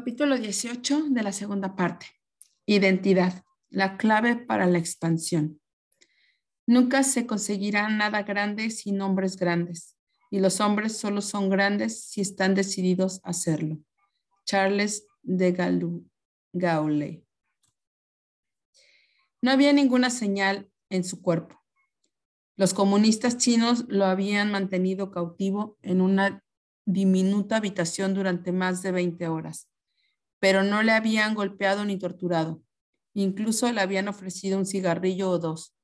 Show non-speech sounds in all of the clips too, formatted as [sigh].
Capítulo 18 de la segunda parte. Identidad, la clave para la expansión. Nunca se conseguirá nada grande sin hombres grandes, y los hombres solo son grandes si están decididos a hacerlo. Charles de Gaulle. No había ninguna señal en su cuerpo. Los comunistas chinos lo habían mantenido cautivo en una diminuta habitación durante más de 20 horas pero no le habían golpeado ni torturado. Incluso le habían ofrecido un cigarrillo o dos.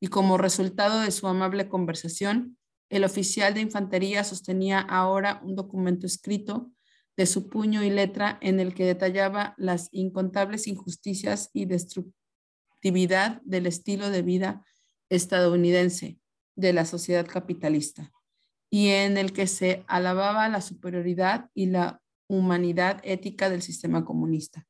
Y como resultado de su amable conversación, el oficial de infantería sostenía ahora un documento escrito de su puño y letra en el que detallaba las incontables injusticias y destructividad del estilo de vida estadounidense de la sociedad capitalista y en el que se alababa la superioridad y la humanidad ética del sistema comunista.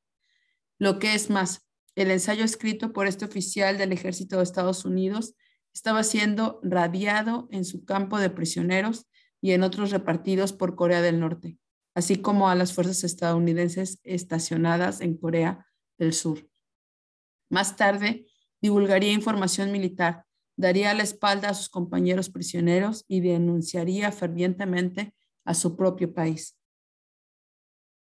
Lo que es más, el ensayo escrito por este oficial del ejército de Estados Unidos estaba siendo radiado en su campo de prisioneros y en otros repartidos por Corea del Norte, así como a las fuerzas estadounidenses estacionadas en Corea del Sur. Más tarde, divulgaría información militar, daría la espalda a sus compañeros prisioneros y denunciaría fervientemente a su propio país.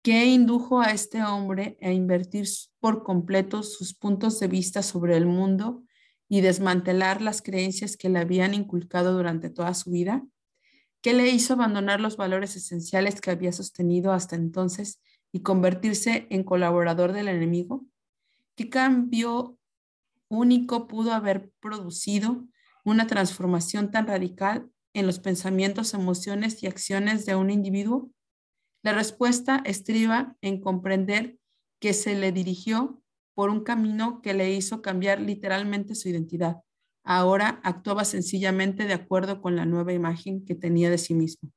¿Qué indujo a este hombre a invertir por completo sus puntos de vista sobre el mundo y desmantelar las creencias que le habían inculcado durante toda su vida? ¿Qué le hizo abandonar los valores esenciales que había sostenido hasta entonces y convertirse en colaborador del enemigo? ¿Qué cambio único pudo haber producido una transformación tan radical en los pensamientos, emociones y acciones de un individuo? La respuesta estriba en comprender que se le dirigió por un camino que le hizo cambiar literalmente su identidad. Ahora actuaba sencillamente de acuerdo con la nueva imagen que tenía de sí mismo.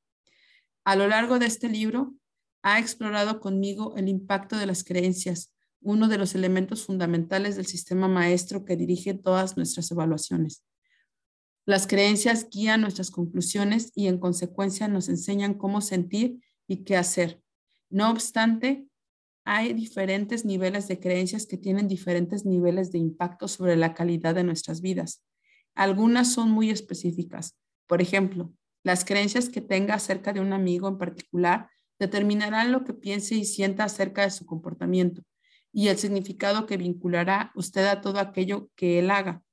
A lo largo de este libro, ha explorado conmigo el impacto de las creencias, uno de los elementos fundamentales del sistema maestro que dirige todas nuestras evaluaciones. Las creencias guían nuestras conclusiones y en consecuencia nos enseñan cómo sentir y qué hacer. No obstante, hay diferentes niveles de creencias que tienen diferentes niveles de impacto sobre la calidad de nuestras vidas. Algunas son muy específicas. Por ejemplo, las creencias que tenga acerca de un amigo en particular determinarán lo que piense y sienta acerca de su comportamiento y el significado que vinculará usted a todo aquello que él haga.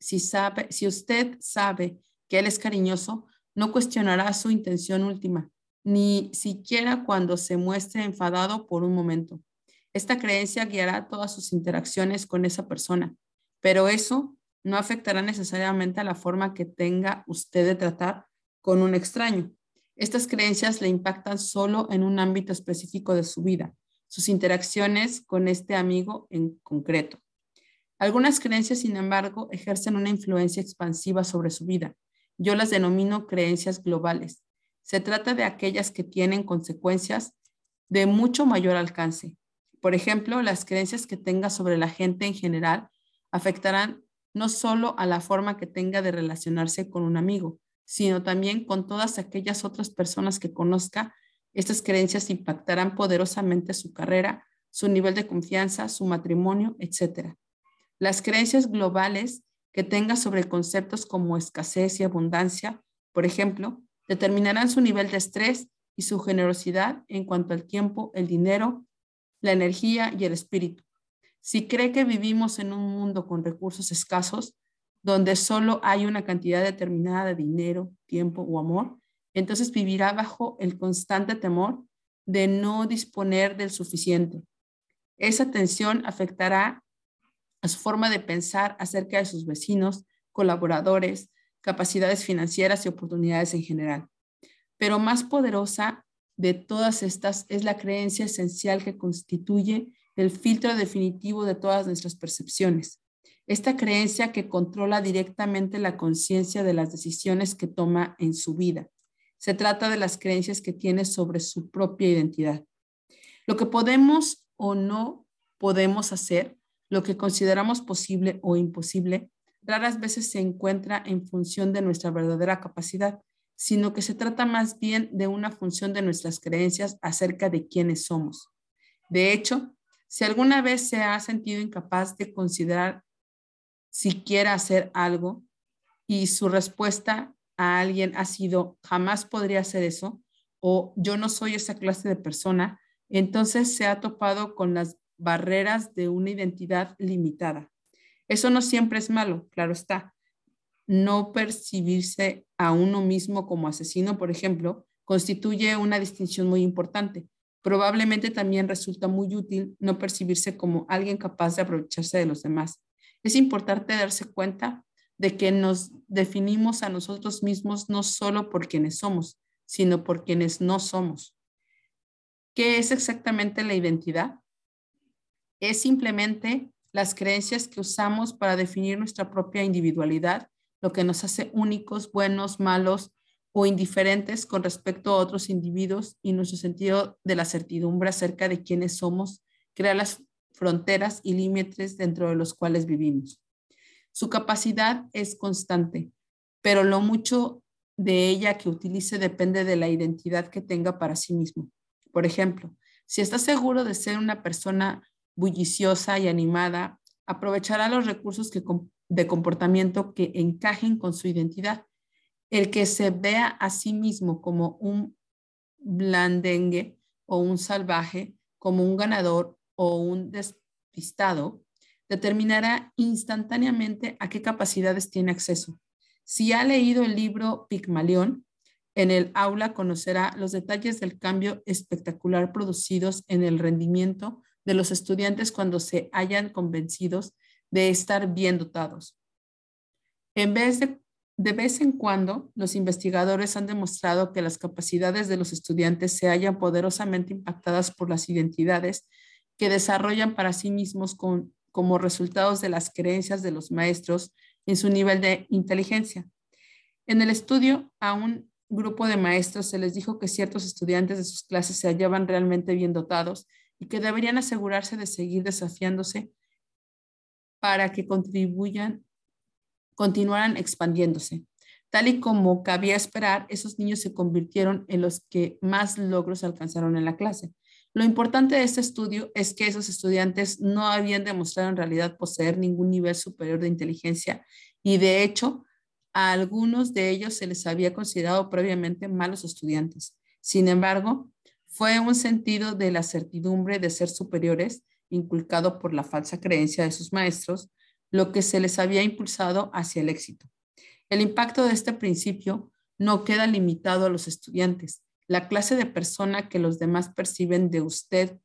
Si, sabe, si usted sabe que él es cariñoso, no cuestionará su intención última, ni siquiera cuando se muestre enfadado por un momento. Esta creencia guiará todas sus interacciones con esa persona, pero eso no afectará necesariamente a la forma que tenga usted de tratar con un extraño. Estas creencias le impactan solo en un ámbito específico de su vida, sus interacciones con este amigo en concreto. Algunas creencias, sin embargo, ejercen una influencia expansiva sobre su vida. Yo las denomino creencias globales se trata de aquellas que tienen consecuencias de mucho mayor alcance. Por ejemplo, las creencias que tenga sobre la gente en general afectarán no solo a la forma que tenga de relacionarse con un amigo, sino también con todas aquellas otras personas que conozca. Estas creencias impactarán poderosamente su carrera, su nivel de confianza, su matrimonio, etc. Las creencias globales que tenga sobre conceptos como escasez y abundancia, por ejemplo, determinarán su nivel de estrés y su generosidad en cuanto al tiempo, el dinero, la energía y el espíritu. Si cree que vivimos en un mundo con recursos escasos, donde solo hay una cantidad determinada de dinero, tiempo o amor, entonces vivirá bajo el constante temor de no disponer del suficiente. Esa tensión afectará a su forma de pensar acerca de sus vecinos, colaboradores, capacidades financieras y oportunidades en general. Pero más poderosa de todas estas es la creencia esencial que constituye el filtro definitivo de todas nuestras percepciones. Esta creencia que controla directamente la conciencia de las decisiones que toma en su vida. Se trata de las creencias que tiene sobre su propia identidad. Lo que podemos o no podemos hacer, lo que consideramos posible o imposible, raras veces se encuentra en función de nuestra verdadera capacidad, sino que se trata más bien de una función de nuestras creencias acerca de quiénes somos. De hecho, si alguna vez se ha sentido incapaz de considerar siquiera hacer algo y su respuesta a alguien ha sido jamás podría hacer eso o yo no soy esa clase de persona, entonces se ha topado con las barreras de una identidad limitada. Eso no siempre es malo, claro está. No percibirse a uno mismo como asesino, por ejemplo, constituye una distinción muy importante. Probablemente también resulta muy útil no percibirse como alguien capaz de aprovecharse de los demás. Es importante darse cuenta de que nos definimos a nosotros mismos no solo por quienes somos, sino por quienes no somos. ¿Qué es exactamente la identidad? Es simplemente las creencias que usamos para definir nuestra propia individualidad, lo que nos hace únicos, buenos, malos o indiferentes con respecto a otros individuos y nuestro sentido de la certidumbre acerca de quiénes somos, crea las fronteras y límites dentro de los cuales vivimos. Su capacidad es constante, pero lo mucho de ella que utilice depende de la identidad que tenga para sí mismo. Por ejemplo, si está seguro de ser una persona bulliciosa y animada, aprovechará los recursos de comportamiento que encajen con su identidad. El que se vea a sí mismo como un blandengue o un salvaje, como un ganador o un despistado, determinará instantáneamente a qué capacidades tiene acceso. Si ha leído el libro Pigmalión, en el aula conocerá los detalles del cambio espectacular producidos en el rendimiento de los estudiantes cuando se hayan convencidos de estar bien dotados. En vez de, de vez en cuando, los investigadores han demostrado que las capacidades de los estudiantes se hallan poderosamente impactadas por las identidades que desarrollan para sí mismos con, como resultados de las creencias de los maestros en su nivel de inteligencia. En el estudio, a un grupo de maestros se les dijo que ciertos estudiantes de sus clases se hallaban realmente bien dotados y que deberían asegurarse de seguir desafiándose para que contribuyan, continuaran expandiéndose. Tal y como cabía esperar, esos niños se convirtieron en los que más logros alcanzaron en la clase. Lo importante de este estudio es que esos estudiantes no habían demostrado en realidad poseer ningún nivel superior de inteligencia y de hecho a algunos de ellos se les había considerado previamente malos estudiantes. Sin embargo, fue un sentido de la certidumbre de ser superiores, inculcado por la falsa creencia de sus maestros, lo que se les había impulsado hacia el éxito. El impacto de este principio no queda limitado a los estudiantes. La clase de persona que los demás perciben de usted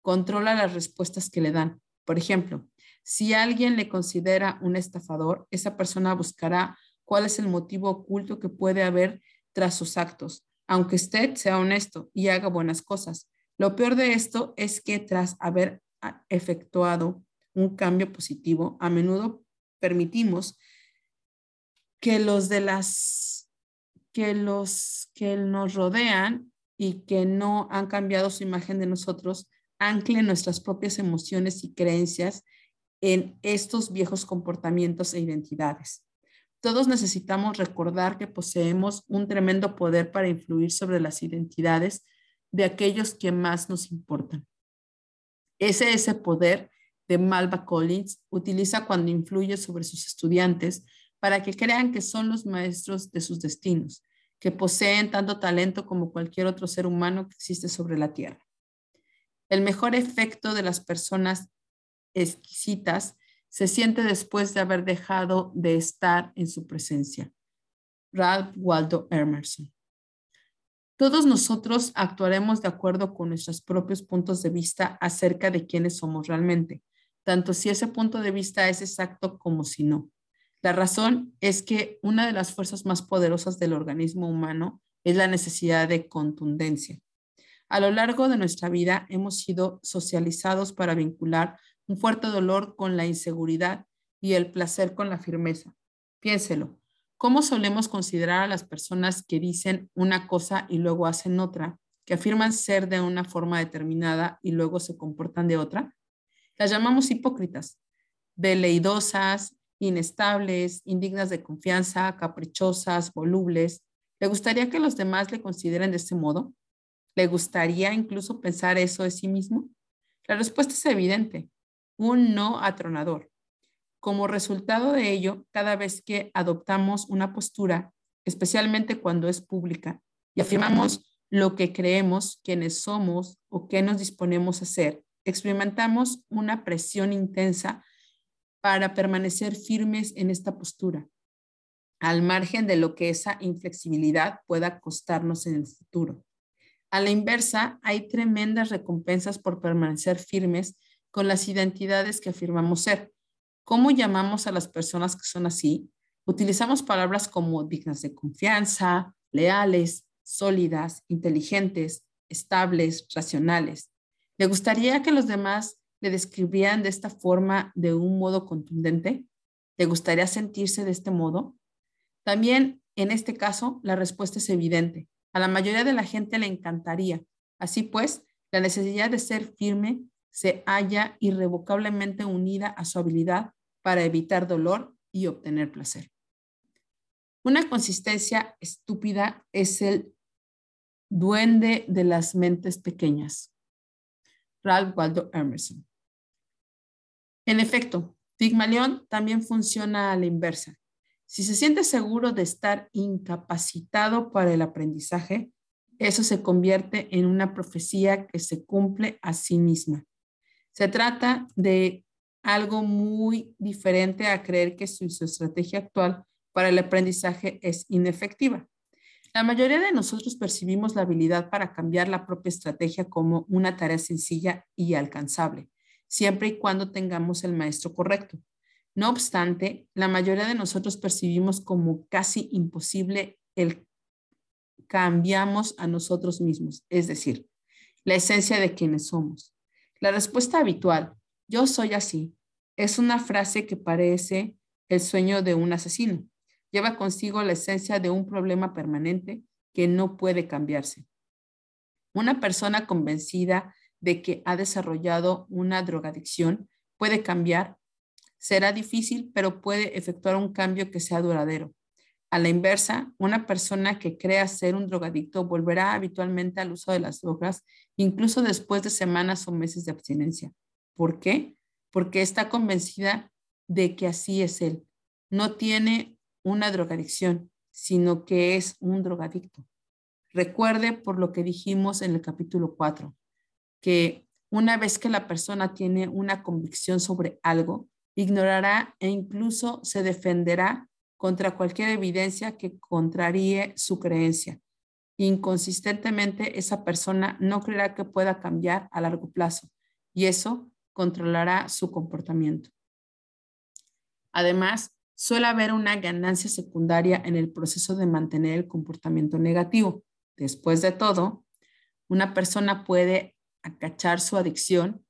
controla las respuestas que le dan. Por ejemplo, si alguien le considera un estafador, esa persona buscará cuál es el motivo oculto que puede haber tras sus actos, aunque usted sea honesto y haga buenas cosas. Lo peor de esto es que tras haber ah, efectuado un cambio positivo, a menudo permitimos que los de las que los que nos rodean y que no han cambiado su imagen de nosotros anclen nuestras propias emociones y creencias en estos viejos comportamientos e identidades. Todos necesitamos recordar que poseemos un tremendo poder para influir sobre las identidades de aquellos que más nos importan. Ese ese poder de Malva Collins utiliza cuando influye sobre sus estudiantes para que crean que son los maestros de sus destinos, que poseen tanto talento como cualquier otro ser humano que existe sobre la Tierra. El mejor efecto de las personas exquisitas se siente después de haber dejado de estar en su presencia. Ralph Waldo Emerson. Todos nosotros actuaremos de acuerdo con nuestros propios puntos de vista acerca de quiénes somos realmente, tanto si ese punto de vista es exacto como si no. La razón es que una de las fuerzas más poderosas del organismo humano es la necesidad de contundencia. A lo largo de nuestra vida hemos sido socializados para vincular un fuerte dolor con la inseguridad y el placer con la firmeza. Piénselo, ¿cómo solemos considerar a las personas que dicen una cosa y luego hacen otra, que afirman ser de una forma determinada y luego se comportan de otra? Las llamamos hipócritas, veleidosas, inestables, indignas de confianza, caprichosas, volubles. ¿Le gustaría que los demás le consideren de este modo? ¿Le gustaría incluso pensar eso de sí mismo? La respuesta es evidente, un no atronador. Como resultado de ello, cada vez que adoptamos una postura, especialmente cuando es pública, y afirmamos lo que creemos, quiénes somos o qué nos disponemos a hacer, experimentamos una presión intensa para permanecer firmes en esta postura, al margen de lo que esa inflexibilidad pueda costarnos en el futuro. A la inversa, hay tremendas recompensas por permanecer firmes con las identidades que afirmamos ser. ¿Cómo llamamos a las personas que son así? Utilizamos palabras como dignas de confianza, leales, sólidas, inteligentes, estables, racionales. ¿Le gustaría que los demás le describieran de esta forma de un modo contundente? ¿Le gustaría sentirse de este modo? También en este caso, la respuesta es evidente. A la mayoría de la gente le encantaría. Así pues, la necesidad de ser firme se halla irrevocablemente unida a su habilidad para evitar dolor y obtener placer. Una consistencia estúpida es el duende de las mentes pequeñas. Ralph Waldo Emerson. En efecto, Pigmalión también funciona a la inversa. Si se siente seguro de estar incapacitado para el aprendizaje, eso se convierte en una profecía que se cumple a sí misma. Se trata de algo muy diferente a creer que su, estrategia actual para el aprendizaje es inefectiva. La mayoría de nosotros percibimos la habilidad para cambiar la propia estrategia como una tarea sencilla y alcanzable, siempre y cuando tengamos el maestro correcto. No obstante, la mayoría de nosotros percibimos como casi imposible el cambiamos a nosotros mismos, es decir, la esencia de quienes somos. La respuesta habitual, yo soy así, es una frase que parece el sueño de un asesino lleva consigo la esencia de un problema permanente que no puede cambiarse. Una persona convencida de que ha desarrollado una drogadicción puede cambiar. Será difícil, pero puede efectuar un cambio que sea duradero. A la inversa, una persona que crea ser un drogadicto volverá habitualmente al uso de las drogas, incluso después de semanas o meses de abstinencia. ¿Por qué? Porque está convencida de que así es él. No tiene una drogadicción, sino que es un drogadicto. Recuerde por lo que dijimos en el capítulo 4, que una vez que la persona tiene una convicción sobre algo, ignorará e incluso se defenderá contra cualquier evidencia que contraríe su creencia. Inconsistentemente, esa persona no creerá que pueda cambiar a largo plazo y eso controlará su comportamiento. Además, suele haber una ganancia secundaria en el proceso de mantener el comportamiento negativo. Después de todo, una persona puede acachar su adicción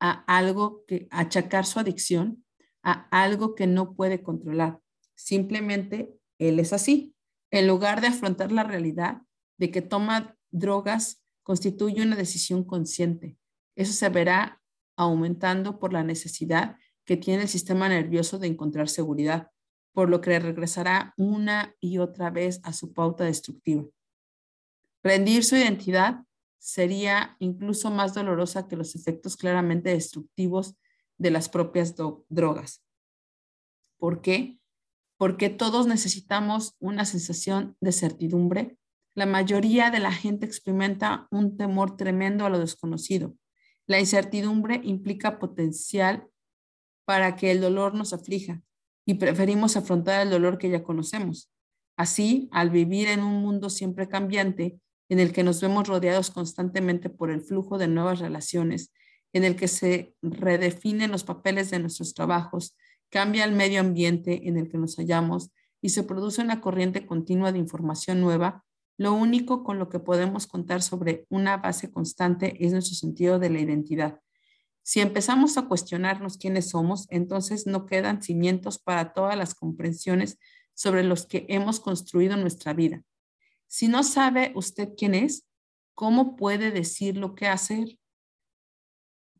a algo que, achacar su adicción a algo que no puede controlar. Simplemente él es así. En lugar de afrontar la realidad de que toma drogas, constituye una decisión consciente. Eso se verá aumentando por la necesidad que tiene el sistema nervioso de encontrar seguridad, por lo que regresará una y otra vez a su pauta destructiva. Rendir su identidad sería incluso más dolorosa que los efectos claramente destructivos de las propias drogas. ¿Por qué? Porque todos necesitamos una sensación de certidumbre. La mayoría de la gente experimenta un temor tremendo a lo desconocido. La incertidumbre implica potencial para que el dolor nos aflija y preferimos afrontar el dolor que ya conocemos. Así, al vivir en un mundo siempre cambiante, en el que nos vemos rodeados constantemente por el flujo de nuevas relaciones, en el que se redefinen los papeles de nuestros trabajos, cambia el medio ambiente en el que nos hallamos y se produce una corriente continua de información nueva, lo único con lo que podemos contar sobre una base constante es nuestro sentido de la identidad, si empezamos a cuestionarnos quiénes somos, entonces no quedan cimientos para todas las comprensiones sobre los que hemos construido nuestra vida. Si no sabe usted quién es, ¿cómo puede decir lo que hacer?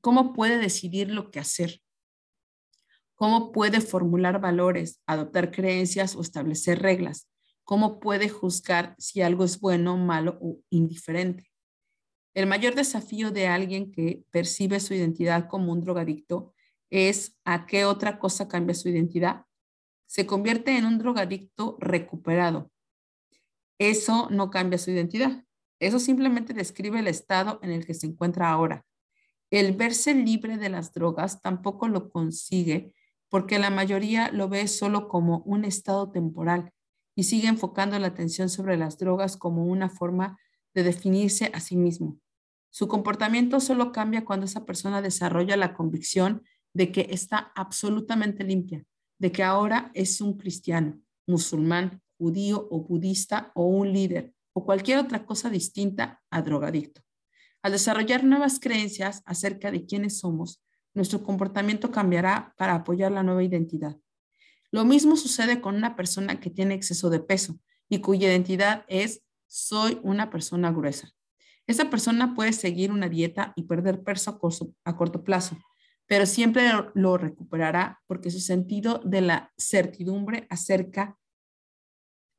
¿Cómo puede decidir lo que hacer? ¿Cómo puede formular valores, adoptar creencias o establecer reglas? ¿Cómo puede juzgar si algo es bueno, malo o indiferente? El mayor desafío de alguien que percibe su identidad como un drogadicto es a qué otra cosa cambia su identidad. Se convierte en un drogadicto recuperado. Eso no cambia su identidad. Eso simplemente describe el estado en el que se encuentra ahora. El verse libre de las drogas tampoco lo consigue porque la mayoría lo ve solo como un estado temporal y sigue enfocando la atención sobre las drogas como una forma de definirse a sí mismo. Su comportamiento solo cambia cuando esa persona desarrolla la convicción de que está absolutamente limpia, de que ahora es un cristiano, musulmán, judío o budista o un líder o cualquier otra cosa distinta a drogadicto. Al desarrollar nuevas creencias acerca de quiénes somos, nuestro comportamiento cambiará para apoyar la nueva identidad. Lo mismo sucede con una persona que tiene exceso de peso y cuya identidad es soy una persona gruesa. Esa persona puede seguir una dieta y perder peso a corto plazo, pero siempre lo recuperará porque su sentido de la certidumbre acerca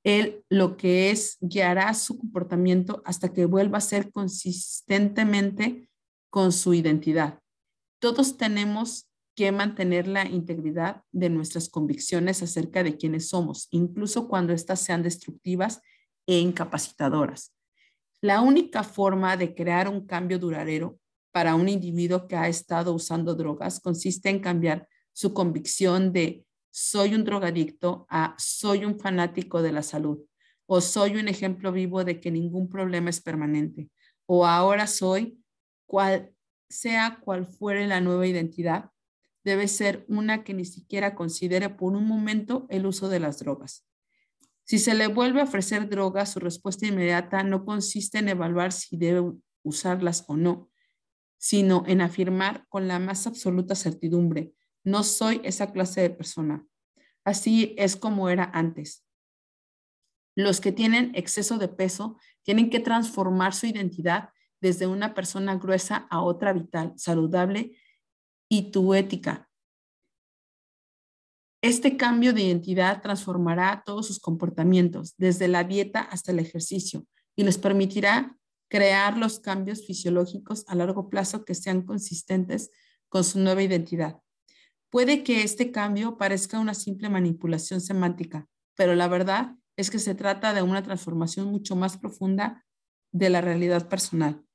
él lo que es guiará su comportamiento hasta que vuelva a ser consistentemente con su identidad. Todos tenemos que mantener la integridad de nuestras convicciones acerca de quiénes somos, incluso cuando éstas sean destructivas e incapacitadoras. La única forma de crear un cambio duradero para un individuo que ha estado usando drogas consiste en cambiar su convicción de soy un drogadicto a soy un fanático de la salud o soy un ejemplo vivo de que ningún problema es permanente o ahora soy cual sea cual fuere la nueva identidad debe ser una que ni siquiera considere por un momento el uso de las drogas. Si se le vuelve a ofrecer drogas, su respuesta inmediata no consiste en evaluar si debe usarlas o no, sino en afirmar con la más absoluta certidumbre, no soy esa clase de persona. Así es como era antes. Los que tienen exceso de peso tienen que transformar su identidad desde una persona gruesa a otra vital, saludable y tu ética, este cambio de identidad transformará todos sus comportamientos, desde la dieta hasta el ejercicio, y les permitirá crear los cambios fisiológicos a largo plazo que sean consistentes con su nueva identidad. Puede que este cambio parezca una simple manipulación semántica, pero la verdad es que se trata de una transformación mucho más profunda de la realidad personal.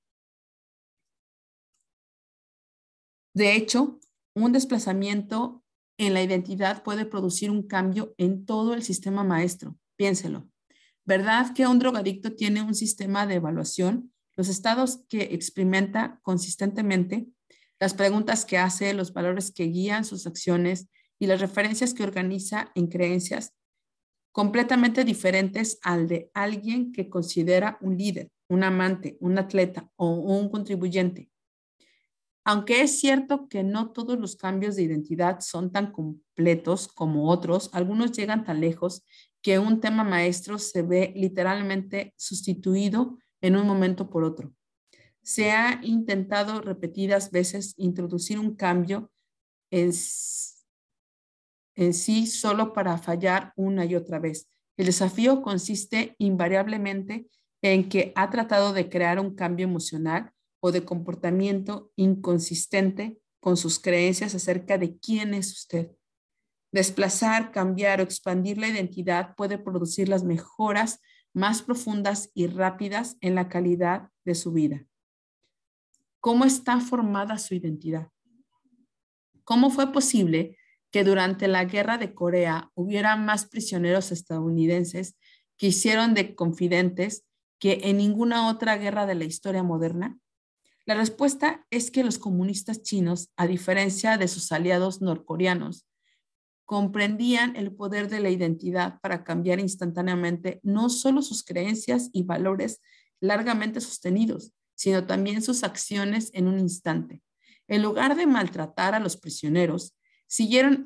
De hecho, un desplazamiento en la identidad puede producir un cambio en todo el sistema maestro. Piénselo. ¿Verdad que un drogadicto tiene un sistema de evaluación? Los estados que experimenta consistentemente, las preguntas que hace, los valores que guían sus acciones y las referencias que organiza en creencias completamente diferentes al de alguien que considera un líder, un amante, un atleta o un contribuyente. Aunque es cierto que no todos los cambios de identidad son tan completos como otros, algunos llegan tan lejos que un tema maestro se ve literalmente sustituido en un momento por otro. Se ha intentado repetidas veces introducir un cambio en, sí solo para fallar una y otra vez. El desafío consiste invariablemente en que ha tratado de crear un cambio emocional o de comportamiento inconsistente con sus creencias acerca de quién es usted. Desplazar, cambiar o expandir la identidad puede producir las mejoras más profundas y rápidas en la calidad de su vida. ¿Cómo está formada su identidad? ¿Cómo fue posible que durante la guerra de Corea hubiera más prisioneros estadounidenses que hicieron de confidentes que en ninguna otra guerra de la historia moderna? La respuesta es que los comunistas chinos, a diferencia de sus aliados norcoreanos, comprendían el poder de la identidad para cambiar instantáneamente no solo sus creencias y valores largamente sostenidos, sino también sus acciones en un instante. En lugar de maltratar a los prisioneros, siguieron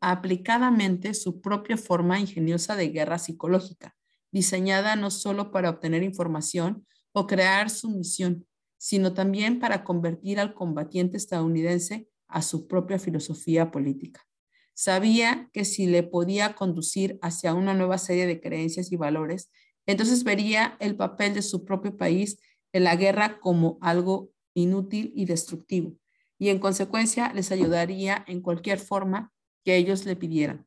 aplicadamente su propia forma ingeniosa de guerra psicológica, diseñada no solo para obtener información o crear sumisión, sino también para convertir al combatiente estadounidense a su propia filosofía política. Sabía que si le podía conducir hacia una nueva serie de creencias y valores, entonces vería el papel de su propio país en la guerra como algo inútil y destructivo, y en consecuencia les ayudaría en cualquier forma que ellos le pidieran.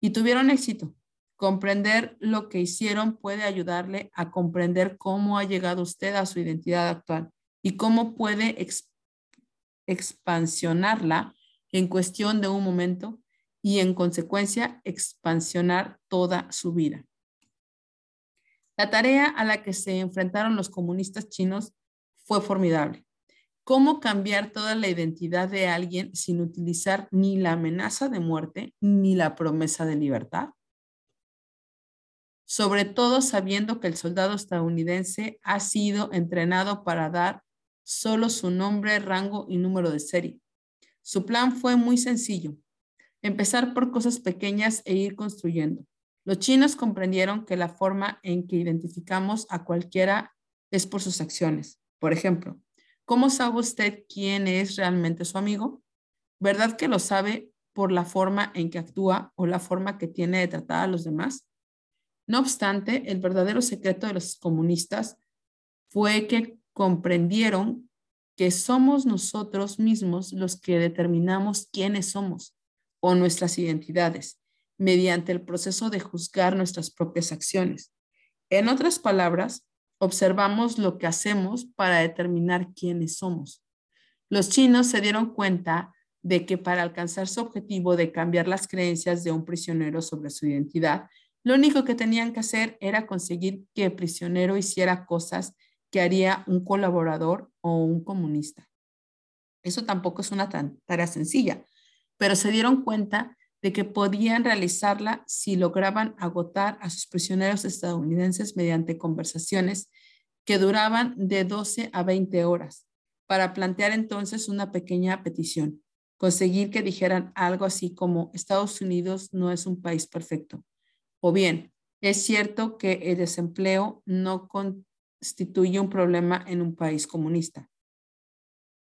Y tuvieron éxito. Comprender lo que hicieron puede ayudarle a comprender cómo ha llegado usted a su identidad actual y cómo puede expansionarla en cuestión de un momento y en consecuencia expansionar toda su vida. La tarea a la que se enfrentaron los comunistas chinos fue formidable. ¿Cómo cambiar toda la identidad de alguien sin utilizar ni la amenaza de muerte ni la promesa de libertad? Sobre todo sabiendo que el soldado estadounidense ha sido entrenado para dar solo su nombre, rango y número de serie. Su plan fue muy sencillo, empezar por cosas pequeñas e ir construyendo. Los chinos comprendieron que la forma en que identificamos a cualquiera es por sus acciones. Por ejemplo, ¿cómo sabe usted quién es realmente su amigo? ¿Verdad que lo sabe por la forma en que actúa o la forma que tiene de tratar a los demás? No obstante, el verdadero secreto de los comunistas fue que comprendieron que somos nosotros mismos los que determinamos quiénes somos o nuestras identidades mediante el proceso de juzgar nuestras propias acciones. En otras palabras, observamos lo que hacemos para determinar quiénes somos. Los chinos se dieron cuenta de que para alcanzar su objetivo de cambiar las creencias de un prisionero sobre su identidad, lo único que tenían que hacer era conseguir que el prisionero hiciera cosas que haría un colaborador o un comunista. Eso tampoco es una tarea sencilla, pero se dieron cuenta de que podían realizarla si lograban agotar a sus prisioneros estadounidenses mediante conversaciones que duraban de 12 a 20 horas, para plantear entonces una pequeña petición, conseguir que dijeran algo así como Estados Unidos no es un país perfecto, o bien, es cierto que el desempleo no, constituye un problema en un país comunista.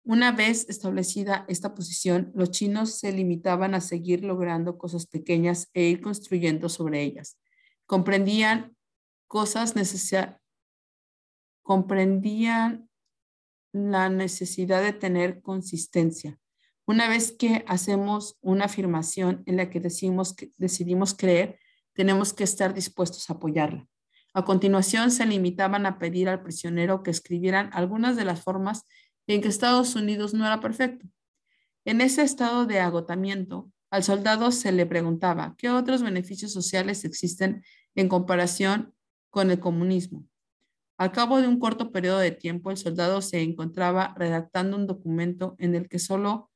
Una vez establecida esta posición, los chinos se limitaban a seguir logrando cosas pequeñas e ir construyendo sobre ellas. Comprendían cosas necesarias, comprendían la necesidad de tener consistencia. Una vez que hacemos una afirmación en la que, decimos que decidimos creer, tenemos que estar dispuestos a apoyarla. A continuación, se limitaban a pedir al prisionero que escribieran algunas de las formas en que Estados Unidos no era perfecto. En ese estado de agotamiento, al soldado se le preguntaba qué otros beneficios sociales existen en comparación con el comunismo. Al cabo de un corto periodo de tiempo, el soldado se encontraba redactando un documento en el que solo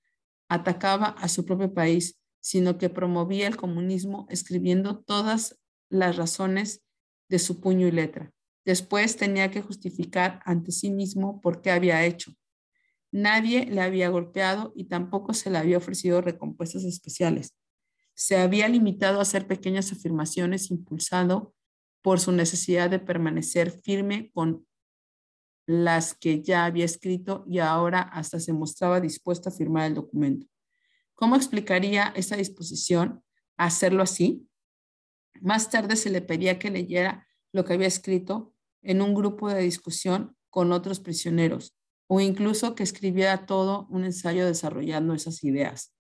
atacaba a su propio país, sino que promovía el comunismo escribiendo todas las razones de su puño y letra. Después tenía que justificar ante sí mismo por qué había hecho. Nadie le había golpeado y tampoco se le había ofrecido recompuestas especiales. Se había limitado a hacer pequeñas afirmaciones impulsado por su necesidad de permanecer firme con las que ya había escrito y ahora hasta se mostraba dispuesto a firmar el documento. ¿Cómo explicaría esa disposición a hacerlo así? Más tarde se le pedía que leyera lo que había escrito en un grupo de discusión con otros prisioneros o incluso que escribiera todo un ensayo desarrollando esas ideas.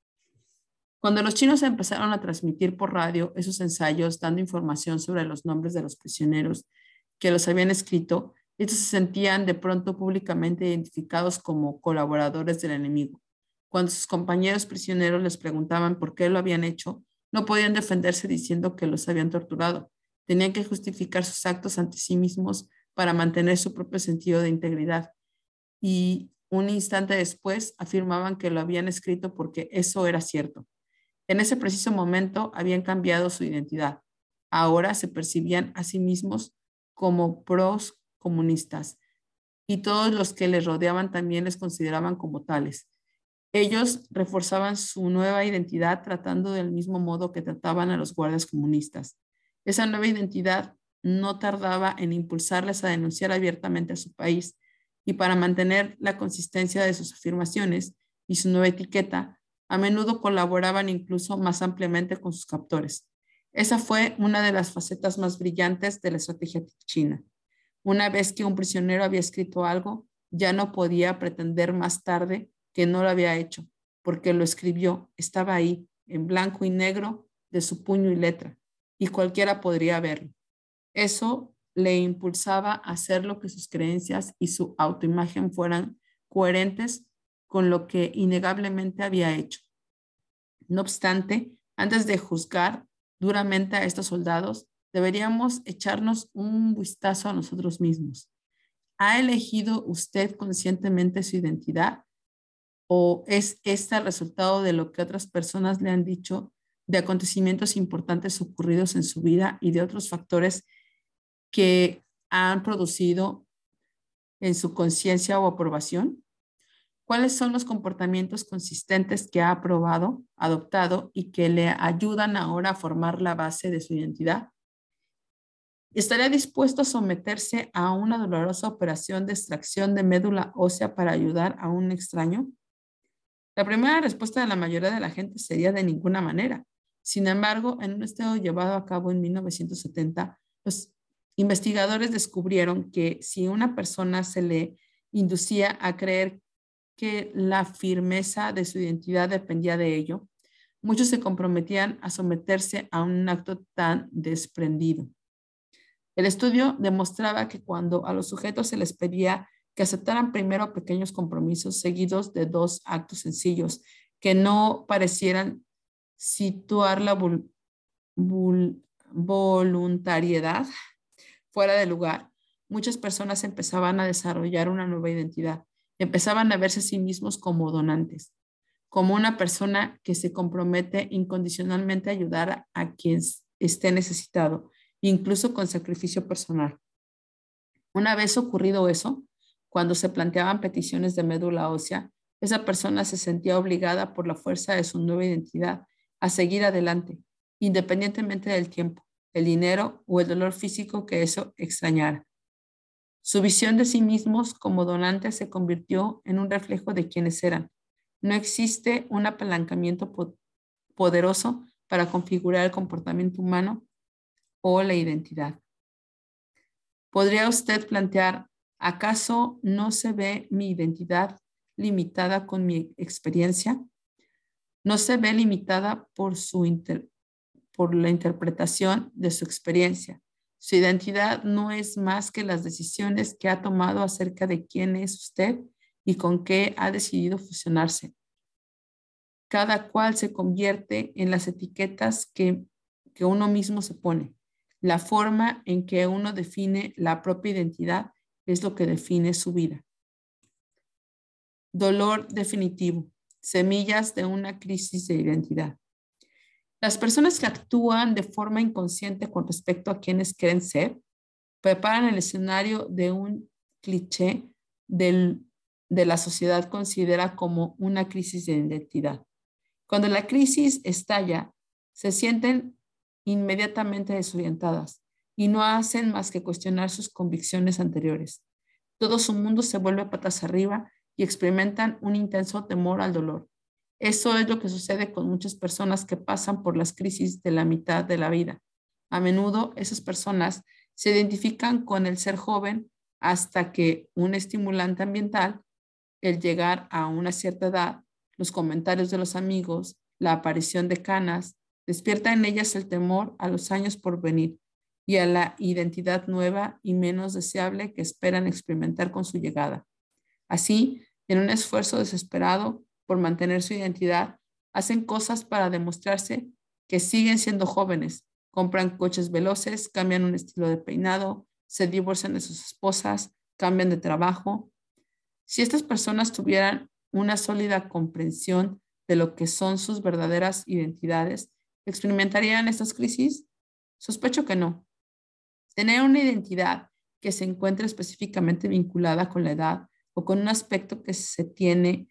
Cuando los chinos empezaron a transmitir por radio esos ensayos dando información sobre los nombres de los prisioneros que los habían escrito, estos se sentían de pronto públicamente identificados como colaboradores del enemigo. Cuando sus compañeros prisioneros les preguntaban por qué lo habían hecho, no podían defenderse diciendo que los habían torturado. Tenían que justificar sus actos ante sí mismos para mantener su propio sentido de integridad. Y un instante después afirmaban que lo habían escrito porque eso era cierto. En ese preciso momento habían cambiado su identidad. Ahora se percibían a sí mismos como pros comunistas y todos los que les rodeaban también les consideraban como tales. Ellos reforzaban su nueva identidad tratando del mismo modo que trataban a los guardias comunistas. Esa nueva identidad no tardaba en impulsarles a denunciar abiertamente a su país y para mantener la consistencia de sus afirmaciones y su nueva etiqueta, a menudo colaboraban incluso más ampliamente con sus captores. Esa fue una de las facetas más brillantes de la estrategia china. Una vez que un prisionero había escrito algo, ya no podía pretender más tarde que no lo había hecho, porque lo escribió, estaba ahí, en blanco y negro, de su puño y letra, y cualquiera podría verlo. Eso le impulsaba a hacer lo que sus creencias y su autoimagen fueran coherentes con lo que innegablemente había hecho. No obstante, antes de juzgar duramente a estos soldados, deberíamos echarnos un vistazo a nosotros mismos. ¿Ha elegido usted conscientemente su identidad? ¿O es este el resultado de lo que otras personas le han dicho de acontecimientos importantes ocurridos en su vida y de otros factores que han producido en su conciencia o aprobación? ¿Cuáles son los comportamientos consistentes que ha aprobado, adoptado y que le ayudan ahora a formar la base de su identidad? ¿Estaría dispuesto a someterse a una dolorosa operación de extracción de médula ósea para ayudar a un extraño? La primera respuesta de la mayoría de la gente sería de ninguna manera. Sin embargo, en un estudio llevado a cabo en 1970, los investigadores descubrieron que si una persona se le inducía a creer que la firmeza de su identidad dependía de ello, muchos se comprometían a someterse a un acto tan desprendido. El estudio demostraba que cuando a los sujetos se les pedía que aceptaran primero pequeños compromisos seguidos de dos actos sencillos que no parecieran situar la voluntariedad fuera de lugar, muchas personas empezaban a desarrollar una nueva identidad empezaban a verse a sí mismos como donantes, como una persona que se compromete incondicionalmente a ayudar a quien esté necesitado, incluso con sacrificio personal. Una vez ocurrido eso, cuando se planteaban peticiones de médula ósea, esa persona se sentía obligada por la fuerza de su nueva identidad a seguir adelante, independientemente del tiempo, el dinero o el dolor físico que eso extrañara. Su visión de sí mismos como donantes se convirtió en un reflejo de quienes eran. No existe un apalancamiento poderoso para configurar el comportamiento humano o la identidad. ¿Podría usted plantear, acaso no se ve mi identidad limitada con mi experiencia? ¿No se ve limitada por, su por la interpretación de su experiencia? Su identidad no es más que las decisiones que ha tomado acerca de quién es usted y con qué ha decidido fusionarse. Cada cual se convierte en las etiquetas que, que uno mismo se pone. La forma en que uno define la propia identidad es lo que define su vida. Dolor definitivo. Semillas de una crisis de identidad. Las personas que actúan de forma inconsciente con respecto a quienes quieren ser preparan el escenario de un cliché de la sociedad considera como una crisis de identidad. Cuando la crisis estalla, se sienten inmediatamente desorientadas y no hacen más que cuestionar sus convicciones anteriores. Todo su mundo se vuelve patas arriba y experimentan un intenso temor al dolor. Eso es lo que sucede con muchas personas que pasan por las crisis de la mitad de la vida. A menudo esas personas se identifican con el ser joven hasta que un estimulante ambiental, el llegar a una cierta edad, los comentarios de los amigos, la aparición de canas, despierta en ellas el temor a los años por venir y a la identidad nueva y menos deseable que esperan experimentar con su llegada. Así, en un esfuerzo desesperado, por mantener su identidad, hacen cosas para demostrarse que siguen siendo jóvenes, compran coches veloces, cambian un estilo de peinado, se divorcian de sus esposas, cambian de trabajo. Si estas personas tuvieran una sólida comprensión de lo que son sus verdaderas identidades, ¿experimentarían estas crisis? Sospecho que no. Tener una identidad que se encuentre específicamente vinculada con la edad o con un aspecto que se tiene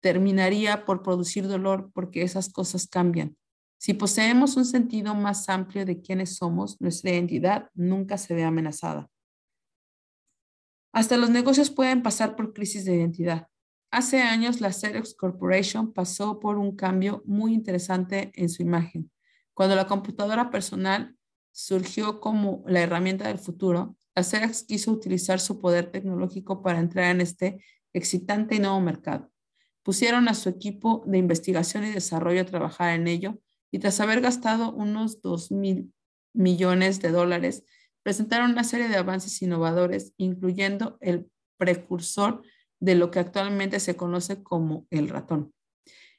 terminaría por producir dolor porque esas cosas cambian. Si poseemos un sentido más amplio de quiénes somos, nuestra identidad nunca se ve amenazada. Hasta los negocios pueden pasar por crisis de identidad. Hace años la Xerox Corporation pasó por un cambio muy interesante en su imagen. Cuando la computadora personal surgió como la herramienta del futuro, la quiso utilizar su poder tecnológico para entrar en este excitante y nuevo mercado. Pusieron a su equipo de investigación y desarrollo a trabajar en ello y tras haber gastado unos 2 mil millones de dólares, presentaron una serie de avances innovadores, incluyendo el precursor de lo que actualmente se conoce como el ratón.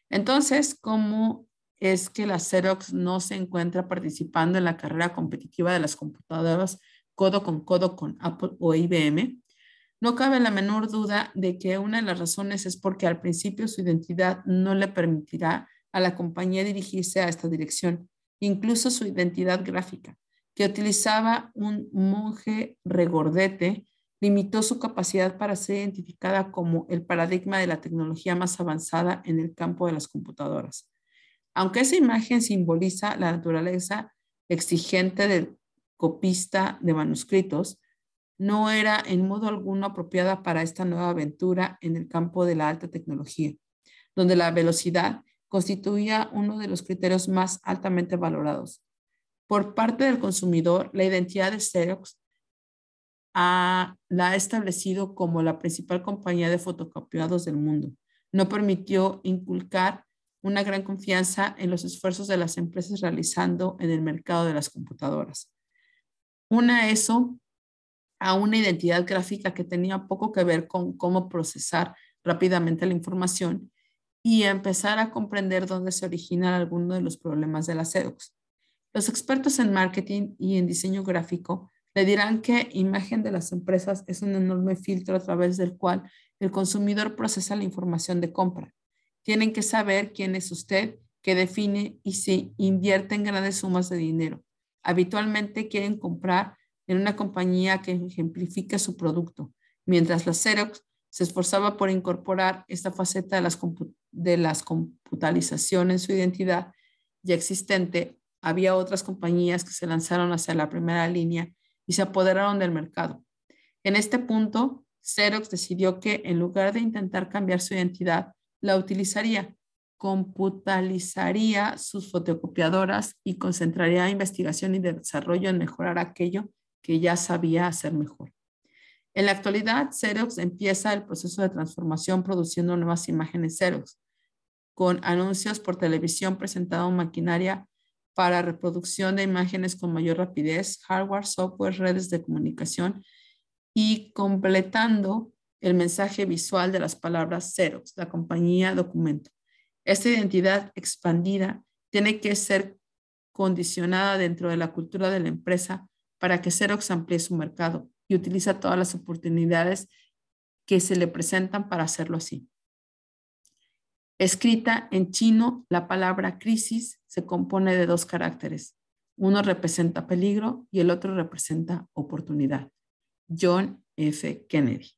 Entonces, ¿cómo es que la Xerox no se encuentra participando en la carrera competitiva de las computadoras codo con codo con Apple o IBM? No cabe la menor duda de que una de las razones es porque al principio su identidad no le permitirá a la compañía dirigirse a esta dirección, incluso su identidad gráfica, que utilizaba un monje regordete limitó su capacidad para ser identificada como el paradigma de la tecnología más avanzada en el campo de las computadoras. Aunque esa imagen simboliza la naturaleza exigente del copista de manuscritos, no era en modo alguno apropiada para esta nueva aventura en el campo de la alta tecnología, donde la velocidad constituía uno de los criterios más altamente valorados. Por parte del consumidor, la identidad de Xerox la ha establecido como la principal compañía de fotocopiados del mundo. No permitió inculcar una gran confianza en los esfuerzos de las empresas realizando en el mercado de las computadoras. Una eso a una identidad gráfica que tenía poco que ver con cómo procesar rápidamente la información y empezar a comprender dónde se originan algunos de los problemas de la Xerox. Los expertos en marketing y en diseño gráfico le dirán que imagen de las empresas es un enorme filtro a través del cual el consumidor procesa la información de compra. Tienen que saber quién es usted, qué define y si invierte en grandes sumas de dinero. Habitualmente quieren comprar en una compañía que ejemplifique su producto, mientras la Xerox se esforzaba por incorporar esta faceta de las, de las computalización en su identidad ya existente, había otras compañías que se lanzaron hacia la primera línea y se apoderaron del mercado. En este punto, Xerox decidió que en lugar de intentar cambiar su identidad, la utilizaría, computalizaría sus fotocopiadoras y concentraría investigación y desarrollo en mejorar aquello que ya sabía hacer mejor. En la actualidad, Xerox empieza el proceso de transformación produciendo nuevas imágenes Xerox, con anuncios por televisión presentado en maquinaria para reproducción de imágenes con mayor rapidez, hardware, software, redes de comunicación y completando el mensaje visual de las palabras Xerox, la compañía documento. Esta identidad expandida tiene que ser condicionada dentro de la cultura de la empresa para que Xerox amplíe su mercado y utiliza todas las oportunidades que se le presentan para hacerlo así. Escrita en chino, la palabra crisis se compone de dos caracteres. Uno representa peligro y el otro representa oportunidad. John F. Kennedy.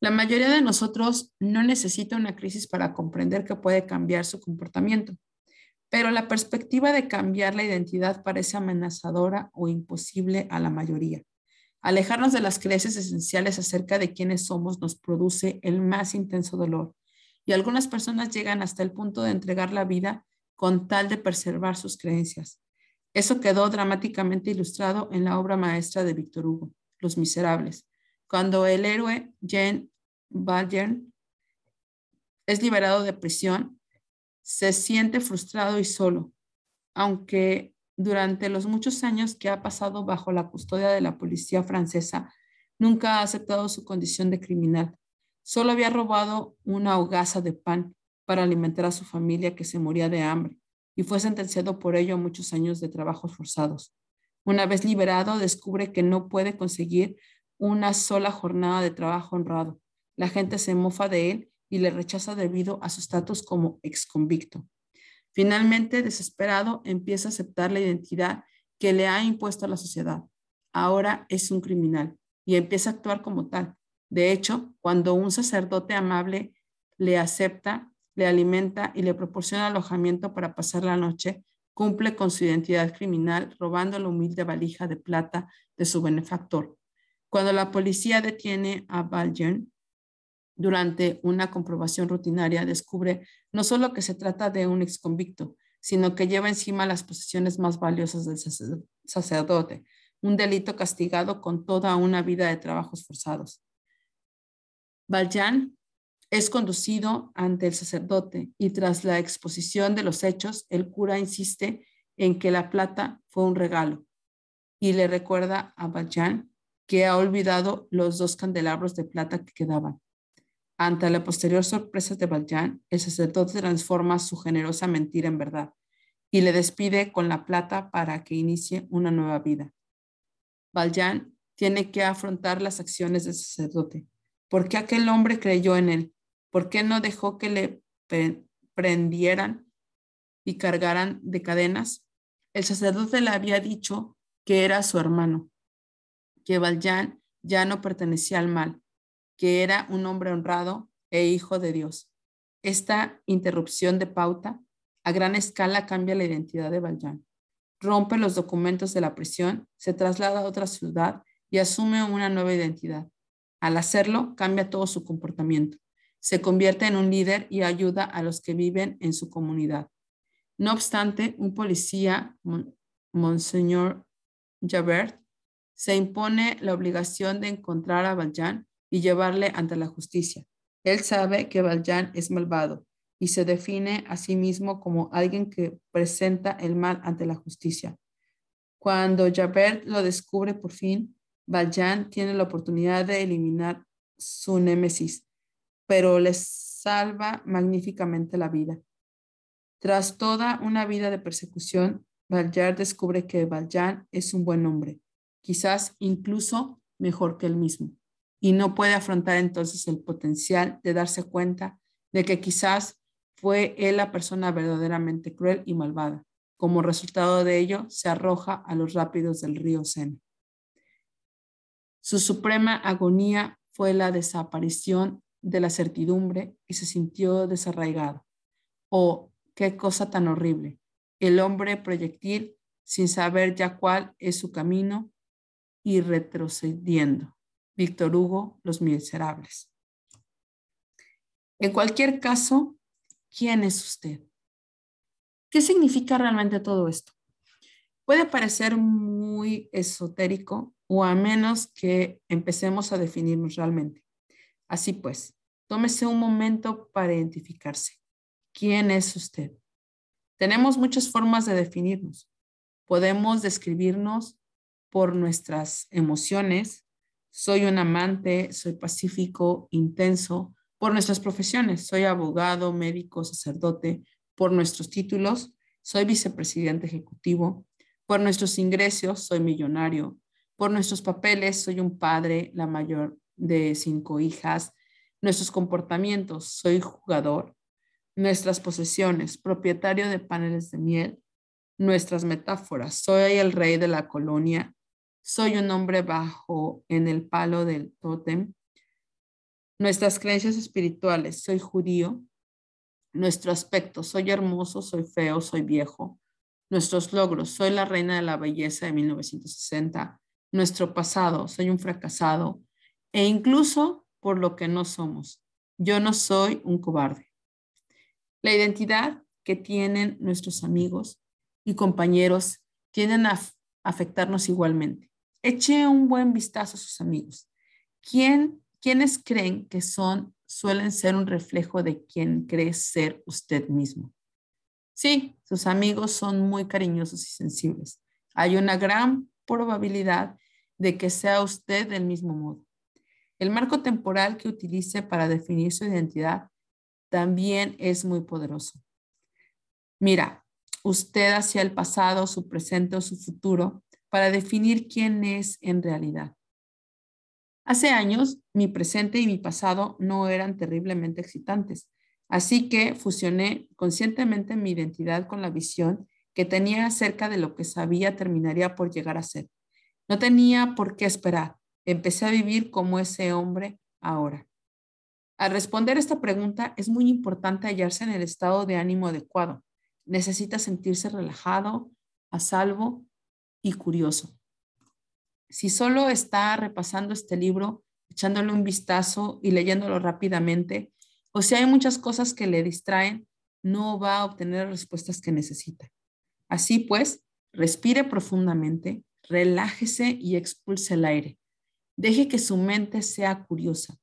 La mayoría de nosotros no necesita una crisis para comprender que puede cambiar su comportamiento, pero la perspectiva de cambiar la identidad parece amenazadora o imposible a la mayoría. Alejarnos de las creencias esenciales acerca de quiénes somos nos produce el más intenso dolor y algunas personas llegan hasta el punto de entregar la vida con tal de preservar sus creencias. Eso quedó dramáticamente ilustrado en la obra maestra de Víctor Hugo, Los Miserables, cuando el héroe Jean Valjean es liberado de prisión, se siente frustrado y solo, aunque durante los muchos años que ha pasado bajo la custodia de la policía francesa, nunca ha aceptado su condición de criminal. Solo había robado una hogaza de pan para alimentar a su familia que se moría de hambre y fue sentenciado por ello a muchos años de trabajos forzados. Una vez liberado, descubre que no puede conseguir una sola jornada de trabajo honrado. La gente se mofa de él y le rechaza debido a su estatus como exconvicto. Finalmente, desesperado, empieza a aceptar la identidad que le ha impuesto la sociedad. Ahora es un criminal y empieza a actuar como tal. De hecho, cuando un sacerdote amable le acepta, le alimenta y le proporciona alojamiento para pasar la noche, cumple con su identidad criminal robando la humilde valija de plata de su benefactor. Cuando la policía detiene a Valjean, durante una comprobación rutinaria descubre no solo que se trata de un exconvicto, sino que lleva encima las posesiones más valiosas del sacerdote, un delito castigado con toda una vida de trabajos forzados. Valjean es conducido ante el sacerdote y tras la exposición de los hechos, el cura insiste en que la plata fue un regalo y le recuerda a Valjean que ha olvidado los dos candelabros de plata que quedaban. Ante la posterior sorpresa de Valjean, el sacerdote transforma su generosa mentira en verdad y le despide con la plata para que inicie una nueva vida. Valjean tiene que afrontar las acciones del sacerdote. ¿Por qué aquel hombre creyó en él? ¿Por qué no dejó que le prendieran y cargaran de cadenas? El sacerdote le había dicho que era su hermano, que Valjean ya no pertenecía al mal, que era un hombre honrado e hijo de Dios. Esta interrupción de pauta a gran escala cambia la identidad de Valjean. Rompe los documentos de la prisión, se traslada a otra ciudad y asume una nueva identidad. Al hacerlo, cambia todo su comportamiento. Se convierte en un líder y ayuda a los que viven en su comunidad. No obstante, un policía, Monseñor Javert, se impone la obligación de encontrar a Valjean y llevarle ante la justicia. Él sabe que Valjean es malvado y se define a sí mismo como alguien que presenta el mal ante la justicia. Cuando Javert lo descubre por fin, Valjean tiene la oportunidad de eliminar su némesis, pero le salva magníficamente la vida. Tras toda una vida de persecución, Valjean descubre que Valjean es un buen hombre, quizás incluso mejor que él mismo, y no puede afrontar entonces el potencial de darse cuenta de que quizás fue él la persona verdaderamente cruel y malvada. Como resultado de ello, se arroja a los rápidos del río Sena. Su suprema agonía fue la desaparición de la certidumbre y se sintió desarraigado. Oh, qué cosa tan horrible. El hombre proyectil sin saber ya cuál es su camino y retrocediendo. Víctor Hugo, Los Miserables. En cualquier caso, ¿quién es usted? ¿Qué significa realmente todo esto? Puede parecer muy esotérico o a menos que empecemos a definirnos realmente. Así pues, tómese un momento para identificarse. ¿Quién es usted? Tenemos muchas formas de definirnos. Podemos describirnos por nuestras emociones. Soy un amante, soy pacífico, intenso. Por nuestras profesiones, soy abogado, médico, sacerdote. Por nuestros títulos, soy vicepresidente ejecutivo. Por nuestros ingresos, soy millonario. Por nuestros papeles, soy un padre, la mayor de cinco hijas, nuestros comportamientos, soy jugador, nuestras posesiones, propietario de paneles de miel, nuestras metáforas, soy el rey de la colonia, soy un hombre bajo en el palo del tótem, nuestras creencias espirituales, soy judío, nuestro aspecto, soy hermoso, soy feo, soy viejo, nuestros logros, soy la reina de la belleza de 1960, nuestro pasado, soy un fracasado, e incluso por lo que no somos. Yo no soy un cobarde. La identidad que tienen nuestros amigos y compañeros tienden a afectarnos igualmente. Eche un buen vistazo a sus amigos. ¿Quién, ¿Quiénes creen que son, suelen ser un reflejo de quien cree ser usted mismo? Sí, sus amigos son muy cariñosos y sensibles. Hay una gran probabilidad de que sea usted del mismo modo. El marco temporal que utilice para definir su identidad también es muy poderoso. Mira, usted hacia el pasado, su presente o su futuro para definir quién es en realidad. Hace años, mi presente y mi pasado no eran terriblemente excitantes, así que fusioné conscientemente mi identidad con la visión que tenía acerca de lo que sabía terminaría por llegar a ser. No tenía por qué esperar, empecé a vivir como ese hombre ahora? Al responder esta pregunta, es muy importante hallarse en el estado de ánimo adecuado. Necesita sentirse relajado, a salvo y curioso. Si solo está repasando este libro, echándole un vistazo y leyéndolo rápidamente, o si hay muchas cosas que le distraen, no va a obtener las respuestas que necesita. Así pues, respire profundamente, relájese y expulse el aire. Deje que su mente sea curiosa,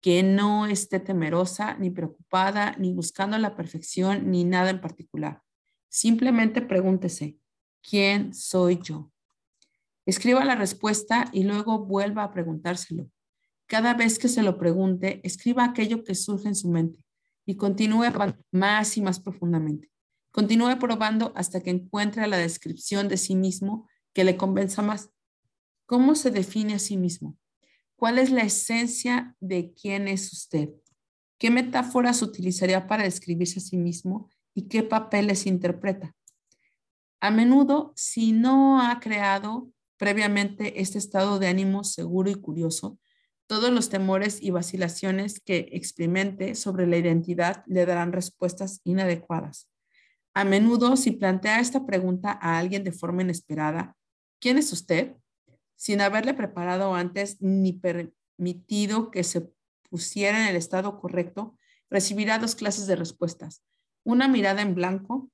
que no esté temerosa, ni preocupada, ni buscando la perfección, ni nada en particular. Simplemente pregúntese, ¿quién soy yo? Escriba la respuesta y luego vuelva a preguntárselo. Cada vez que se lo pregunte, escriba aquello que surge en su mente y continúe más y más profundamente. Continúe probando hasta que encuentre la descripción de sí mismo que le convenza más. ¿Cómo se define a sí mismo? ¿Cuál es la esencia de quién es usted? ¿Qué metáforas utilizaría para describirse a sí mismo y qué papeles interpreta? A menudo, si no ha creado previamente este estado de ánimo seguro y curioso, todos los temores y vacilaciones que experimente sobre la identidad le darán respuestas inadecuadas. A menudo, si plantea esta pregunta a alguien de forma inesperada, ¿quién es usted? Sin haberle preparado antes ni permitido que se pusiera en el estado correcto, recibirá dos clases de respuestas. Una mirada en blanco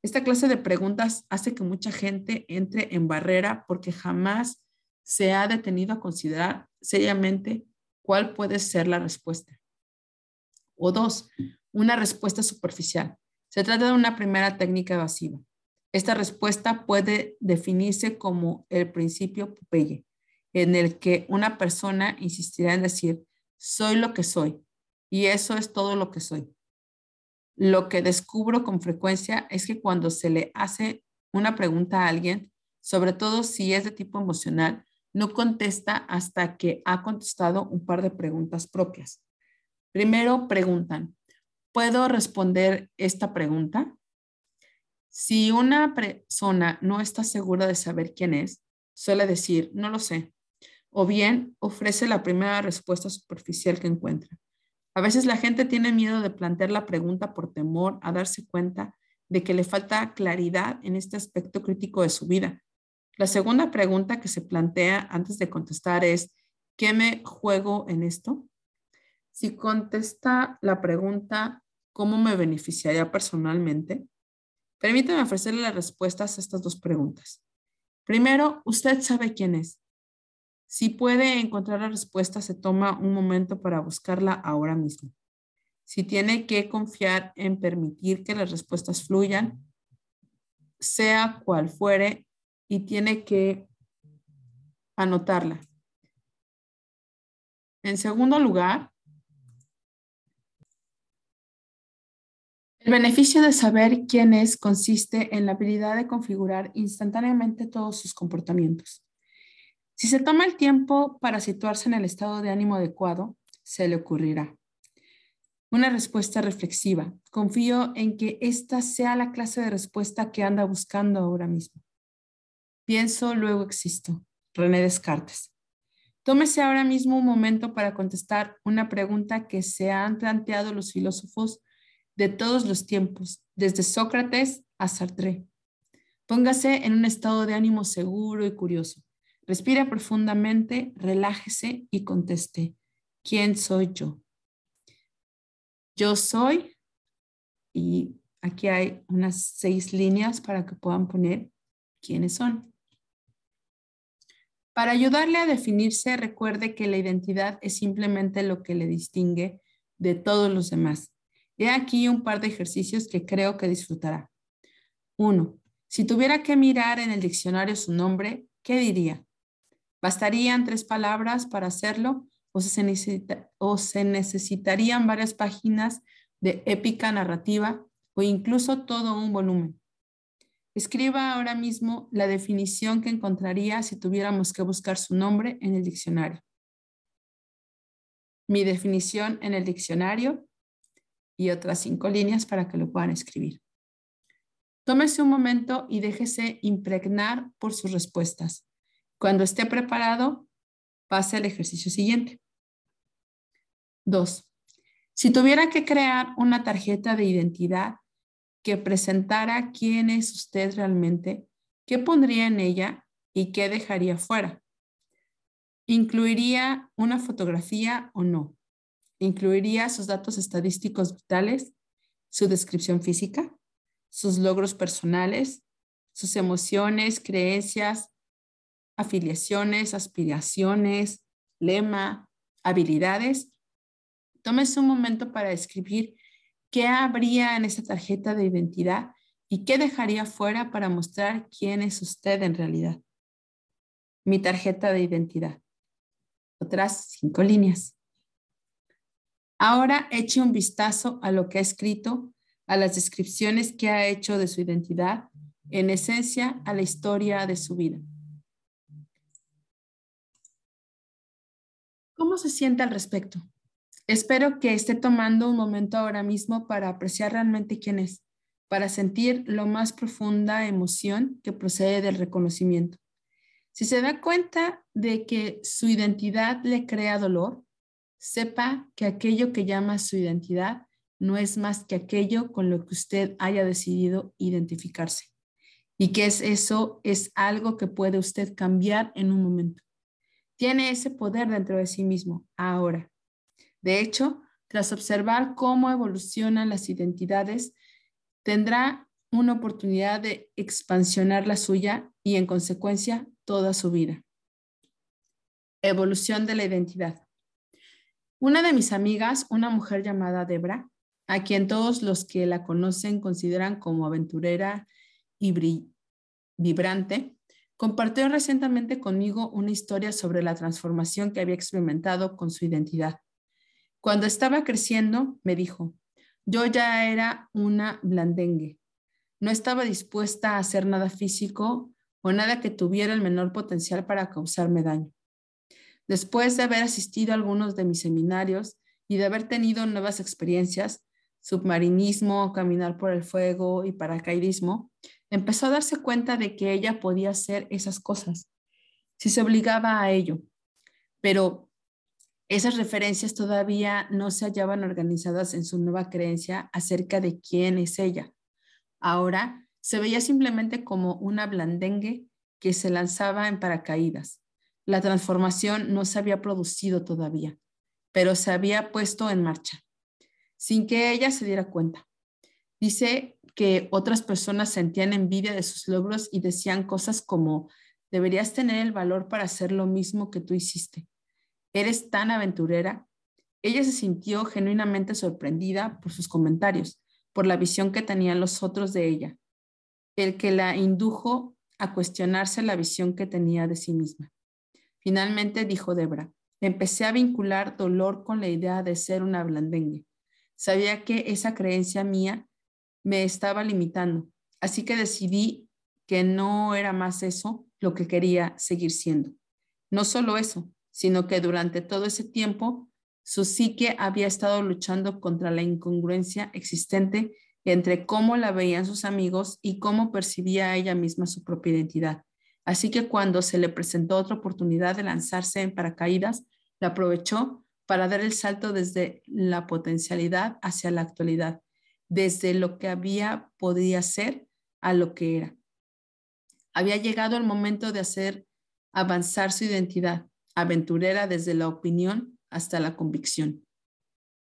esta clase de preguntas hace que mucha gente entre en barrera porque jamás se ha detenido a considerar seriamente cuál puede ser la respuesta. O dos, una respuesta superficial. Se trata de una primera técnica evasiva. Esta respuesta puede definirse como el principio Popeye, en el que una persona insistirá en decir, soy lo que soy, y eso es todo lo que soy. Lo que descubro con frecuencia es que cuando se le hace una pregunta a alguien, sobre todo si es de tipo emocional, no contesta hasta que ha contestado un par de preguntas propias. Primero preguntan, ¿puedo responder esta pregunta? Si una persona no está segura de saber quién es, suele decir, no lo sé, o bien ofrece la primera respuesta superficial que encuentra. A veces la gente tiene miedo de plantear la pregunta por temor a darse cuenta de que le falta claridad en este aspecto crítico de su vida. La segunda pregunta que se plantea antes de contestar es, ¿qué me juego en esto? Si contesta la pregunta, ¿cómo me beneficiaría personalmente? Permítame ofrecerle las respuestas a estas dos preguntas. Primero, usted sabe quién es. Si puede encontrar la respuesta, se toma un momento para buscarla ahora mismo. Si tiene que confiar en permitir que las respuestas fluyan, sea cual fuere, y tiene que anotarla. En segundo lugar, el beneficio de saber quién es consiste en la habilidad de configurar instantáneamente todos sus comportamientos. Si se toma el tiempo para situarse en el estado de ánimo adecuado, se le ocurrirá. Una respuesta reflexiva. Confío en que esta sea la clase de respuesta que anda buscando ahora mismo. Pienso, luego existo. René Descartes. Tómese ahora mismo un momento para contestar una pregunta que se han planteado los filósofos de todos los tiempos, desde Sócrates a Sartre. Póngase en un estado de ánimo seguro y curioso. Respira profundamente, relájese y conteste, ¿quién soy yo? Yo soy, y aquí hay unas seis líneas para que puedan poner quiénes son. Para ayudarle a definirse, recuerde que la identidad es simplemente lo que le distingue de todos los demás. He aquí un par de ejercicios que creo que disfrutará. Uno, si tuviera que mirar en el diccionario su nombre, ¿qué diría? ¿Bastarían tres palabras para hacerlo o se, necesitarían varias páginas de épica narrativa o incluso todo un volumen? Escriba ahora mismo la definición que encontraría si tuviéramos que buscar su nombre en el diccionario. Mi definición en el diccionario y otras cinco líneas para que lo puedan escribir. Tómese un momento y déjese impregnar por sus respuestas. Cuando esté preparado, pase al ejercicio siguiente. Dos, si tuviera que crear una tarjeta de identidad que presentara quién es usted realmente, ¿qué pondría en ella y qué dejaría fuera? ¿Incluiría una fotografía o no? ¿Incluiría sus datos estadísticos vitales, su descripción física, sus logros personales, sus emociones, creencias, afiliaciones, aspiraciones, lema, habilidades, tómese un momento para escribir qué habría en esa tarjeta de identidad y qué dejaría fuera para mostrar quién es usted en realidad. Mi tarjeta de identidad. Otras cinco líneas. Ahora eche un vistazo a lo que ha escrito, a las descripciones que ha hecho de su identidad, en esencia a la historia de su vida. ¿Cómo se siente al respecto? Espero que esté tomando un momento ahora mismo para apreciar realmente quién es, para sentir lo más profunda emoción que procede del reconocimiento. Si se da cuenta de que su identidad le crea dolor, sepa que aquello que llama su identidad no es más que aquello con lo que usted haya decidido identificarse. Y que es eso es algo que puede usted cambiar en un momento. Tiene ese poder dentro de sí mismo, ahora. De hecho, tras observar cómo evolucionan las identidades, tendrá una oportunidad de expansionar la suya y en consecuencia toda su vida. Evolución de la identidad. Una de mis amigas, una mujer llamada Debra, a quien todos los que la conocen consideran como aventurera y vibrante, compartió recientemente conmigo una historia sobre la transformación que había experimentado con su identidad. Cuando estaba creciendo, me dijo, yo ya era una blandengue. No estaba dispuesta a hacer nada físico o nada que tuviera el menor potencial para causarme daño. Después de haber asistido a algunos de mis seminarios y de haber tenido nuevas experiencias, submarinismo, caminar por el fuego y paracaidismo, empezó a darse cuenta de que ella podía hacer esas cosas si se obligaba a ello. Pero esas referencias todavía no se hallaban organizadas en su nueva creencia acerca de quién es ella. Ahora se veía simplemente como una blandengue que se lanzaba en paracaídas. La transformación no se había producido todavía, pero se había puesto en marcha, sin que ella se diera cuenta. Dice que otras personas sentían envidia de sus logros y decían cosas como, deberías tener el valor para hacer lo mismo que tú hiciste eres tan aventurera. Ella se sintió genuinamente sorprendida por sus comentarios, por la visión que tenían los otros de ella, el que la indujo a cuestionarse la visión que tenía de sí misma. Finalmente dijo Debra, empecé a vincular dolor con la idea de ser una blandengue. Sabía que esa creencia mía me estaba limitando, así que decidí que no era más eso lo que quería seguir siendo. No solo eso, sino que durante todo ese tiempo su psique había estado luchando contra la incongruencia existente entre cómo la veían sus amigos y cómo percibía ella misma su propia identidad. Así que cuando se le presentó otra oportunidad de lanzarse en paracaídas, la aprovechó para dar el salto desde la potencialidad hacia la actualidad, desde lo que había podía ser a lo que era. Había llegado el momento de hacer avanzar su identidad, aventurera desde la opinión hasta la convicción.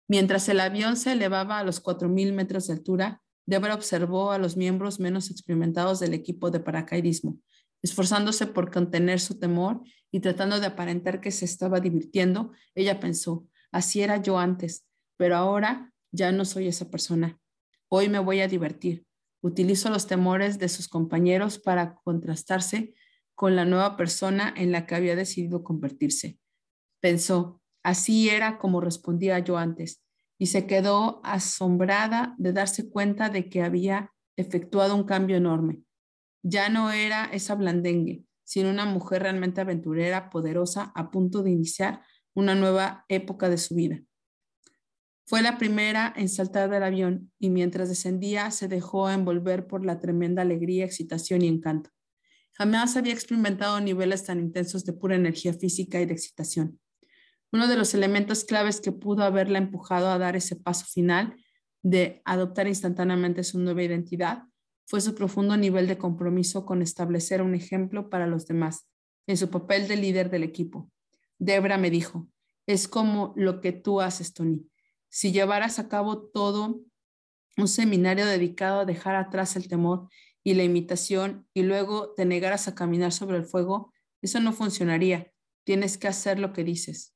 Mientras el avión se elevaba a los 4.000 metros de altura, Debra observó a los miembros menos experimentados del equipo de paracaidismo, esforzándose por contener su temor y tratando de aparentar que se estaba divirtiendo. Ella pensó, así era yo antes, pero ahora ya no soy esa persona. Hoy me voy a divertir. Utilizo los temores de sus compañeros para contrastarse con la nueva persona en la que había decidido convertirse. Pensó, así era como respondía yo antes, y se quedó asombrada de darse cuenta de que había efectuado un cambio enorme. Ya no era esa blandengue, sino una mujer realmente aventurera, poderosa, a punto de iniciar una nueva época de su vida. Fue la primera en saltar del avión y mientras descendía se dejó envolver por la tremenda alegría, excitación y encanto. Jamás había experimentado niveles tan intensos de pura energía física y de excitación. Uno de los elementos claves que pudo haberla empujado a dar ese paso final de adoptar instantáneamente su nueva identidad fue su profundo nivel de compromiso con establecer un ejemplo para los demás en su papel de líder del equipo. Debra me dijo, es como lo que tú haces, Tony. Si llevaras a cabo todo un seminario dedicado a dejar atrás el temor y la imitación y luego te negaras a caminar sobre el fuego, Eso no funcionaría. Tienes que hacer lo que dices.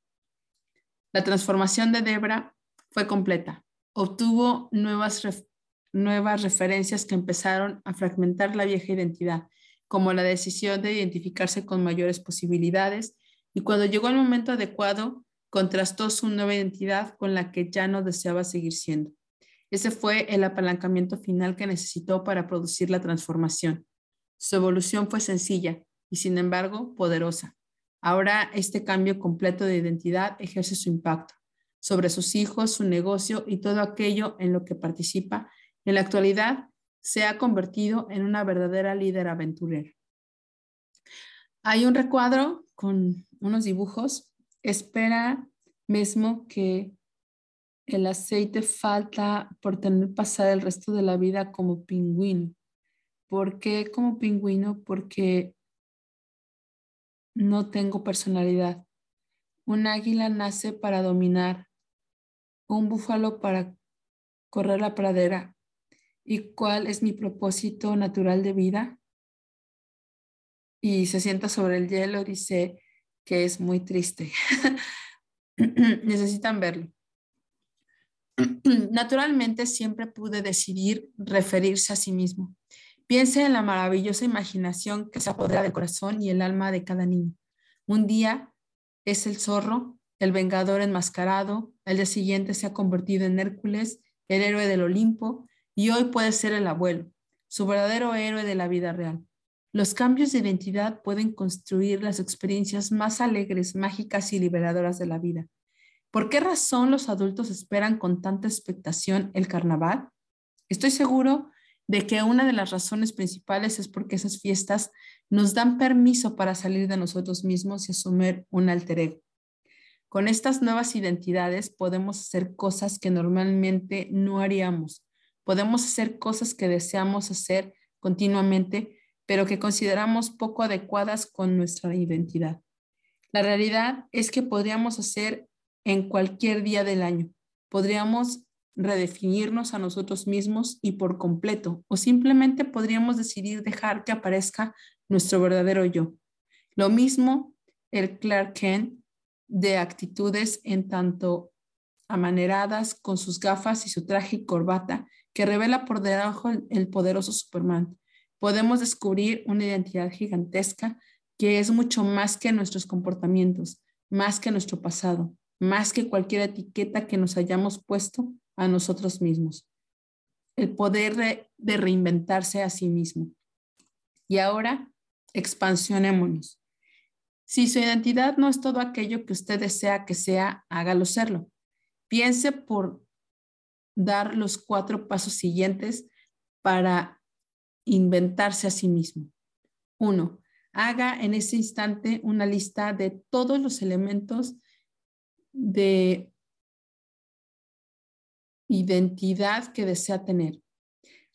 La transformación de Debra fue completa. Obtuvo nuevas, nuevas referencias que empezaron a fragmentar la vieja identidad, como la decisión de identificarse con mayores posibilidades, y cuando llegó el momento adecuado, contrastó su nueva identidad con la que ya no deseaba seguir siendo. Ese fue el apalancamiento final que necesitó para producir la transformación. Su evolución fue sencilla y, sin embargo, poderosa. Ahora este cambio completo de identidad ejerce su impacto sobre sus hijos, su negocio y todo aquello en lo que participa. En la actualidad, se ha convertido en una verdadera líder aventurera. Hay un recuadro con unos dibujos. Espera mismo que el aceite falta por tener pasar el resto de la vida como pingüino. ¿Por qué como pingüino? Porque no tengo personalidad. Un águila nace para dominar, un búfalo para correr la pradera. ¿Y cuál es mi propósito natural de vida? Y se sienta sobre el hielo, dice que es muy triste. [laughs] Necesitan verlo. [clears throat] Naturalmente siempre pude decidir referirse a sí mismo. Piense en la maravillosa imaginación que se apodera del corazón y el alma de cada niño. Un día es el zorro, el vengador enmascarado, el día siguiente se ha convertido en Hércules, el héroe del Olimpo, y hoy puede ser el abuelo, su verdadero héroe de la vida real. Los cambios de identidad pueden construir las experiencias más alegres, mágicas y liberadoras de la vida. ¿Por qué razón los adultos esperan con tanta expectación el carnaval? Estoy seguro de que una de las razones principales es porque esas fiestas nos dan permiso para salir de nosotros mismos y asumir un alter ego. Con estas nuevas identidades podemos hacer cosas que normalmente no haríamos. Podemos hacer cosas que deseamos hacer continuamente, pero que consideramos poco adecuadas con nuestra identidad. La realidad es que podríamos hacer en cualquier día del año. Podríamos redefinirnos a nosotros mismos y por completo, o simplemente podríamos decidir dejar que aparezca nuestro verdadero yo. Lo mismo el Clark Kent de actitudes en tanto amaneradas con sus gafas y su traje y corbata que revela por debajo el poderoso Superman. Podemos descubrir una identidad gigantesca que es mucho más que nuestros comportamientos, más que nuestro pasado, más que cualquier etiqueta que nos hayamos puesto a nosotros mismos. El poder de, reinventarse a sí mismo. Y ahora, expansionémonos. Si su identidad no es todo aquello que usted desea que sea, hágalo serlo. Piense por dar los cuatro pasos siguientes para inventarse a sí mismo. Uno, haga en ese instante una lista de todos los elementos de identidad que desea tener.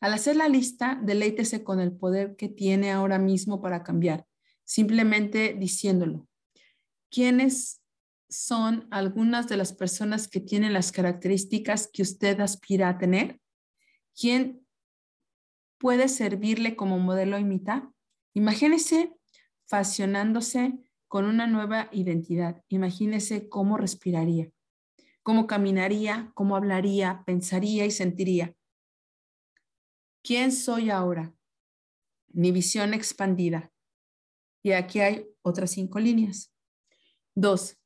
Al hacer la lista, deleítese con el poder que tiene ahora mismo para cambiar, simplemente diciéndolo. ¿Quiénes son algunas de las personas que tienen las características que usted aspira a tener? ¿Quién puede servirle como modelo a imitar? Imagínese fascionándose con una nueva identidad. Imagínese cómo respiraría, cómo caminaría, cómo hablaría, pensaría y sentiría. ¿Quién soy ahora? Mi visión expandida. Y aquí hay otras cinco líneas. Dos,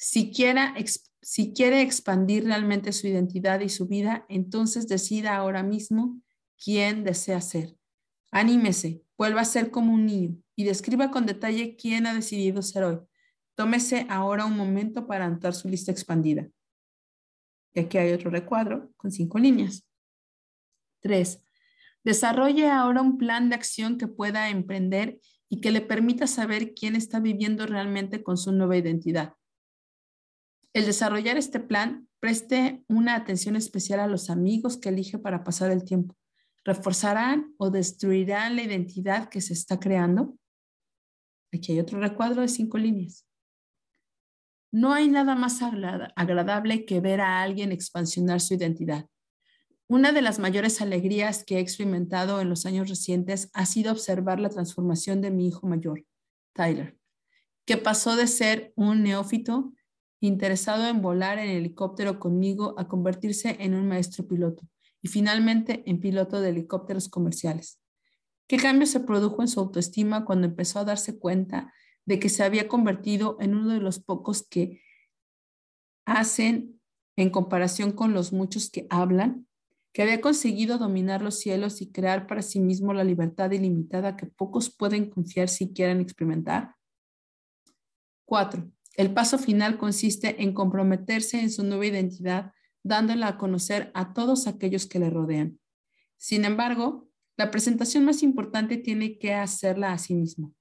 si, quiere expandir realmente su identidad y su vida, entonces decida ahora mismo quién desea ser. Anímese, vuelva a ser como un niño y describa con detalle quién ha decidido ser hoy. Tómese ahora un momento para anotar su lista expandida. Y aquí hay otro recuadro con cinco líneas. Tres, desarrolle ahora un plan de acción que pueda emprender y que le permita saber quién está viviendo realmente con su nueva identidad. El desarrollar este plan, preste una atención especial a los amigos que elige para pasar el tiempo. ¿Reforzarán o destruirán la identidad que se está creando? Aquí hay otro recuadro de cinco líneas. No hay nada más agradable que ver a alguien expansionar su identidad. Una de las mayores alegrías que he experimentado en los años recientes ha sido observar la transformación de mi hijo mayor, Tyler. que pasó de ser un neófito interesado en volar en helicóptero conmigo a convertirse en un maestro piloto y finalmente en piloto de helicópteros comerciales. ¿Qué cambio se produjo en su autoestima cuando empezó a darse cuenta de que se había convertido en uno de los pocos que hacen en comparación con los muchos que hablan? que había conseguido dominar los cielos y crear para sí mismo la libertad ilimitada que pocos pueden confiar si quieren experimentar. Cuatro, el paso final consiste en comprometerse en su nueva identidad, dándola a conocer a todos aquellos que le rodean. Sin embargo, la presentación más importante tiene que hacerla a sí mismo.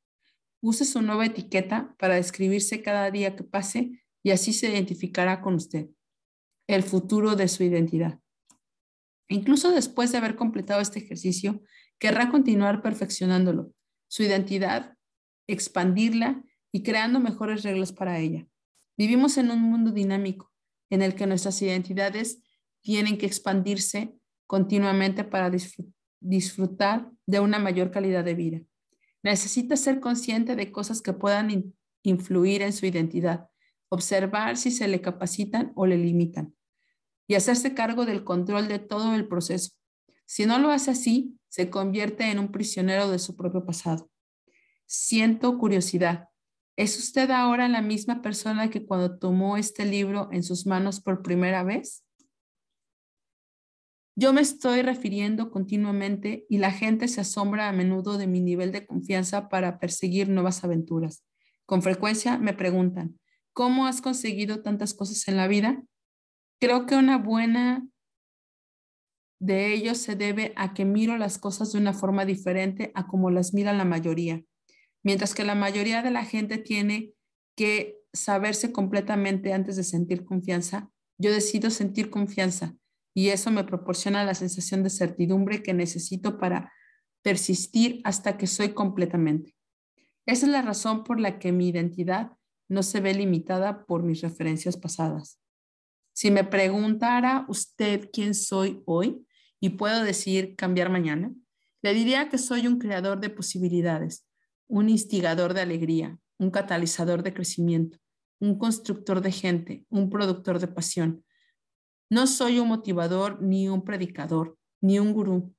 Use su nueva etiqueta para describirse cada día que pase y así se identificará con usted, el futuro de su identidad. Incluso después de haber completado este ejercicio, querrá continuar perfeccionándolo, su identidad, expandirla y creando mejores reglas para ella. Vivimos en un mundo dinámico en el que nuestras identidades tienen que expandirse continuamente para disfrutar de una mayor calidad de vida. Necesita ser consciente de cosas que puedan influir en su identidad, observar si se le capacitan o le limitan y hacerse cargo del control de todo el proceso. Si no lo hace así, se convierte en un prisionero de su propio pasado. Siento curiosidad. ¿Es usted ahora la misma persona que cuando tomó este libro en sus manos por primera vez? Yo me estoy refiriendo continuamente y la gente se asombra a menudo de mi nivel de confianza para perseguir nuevas aventuras. Con frecuencia me preguntan, ¿cómo has conseguido tantas cosas en la vida? Creo que una buena de ellos se debe a que miro las cosas de una forma diferente a como las mira la mayoría. Mientras que la mayoría de la gente tiene que saberse completamente antes de sentir confianza, yo decido sentir confianza y eso me proporciona la sensación de certidumbre que necesito para persistir hasta que soy completamente. Esa es la razón por la que mi identidad no se ve limitada por mis referencias pasadas. Si me preguntara usted quién soy hoy y puedo decir cambiar mañana, le diría que soy un creador de posibilidades, un instigador de alegría, un catalizador de crecimiento, un constructor de gente, un productor de pasión. No soy un motivador ni un predicador, ni un gurú.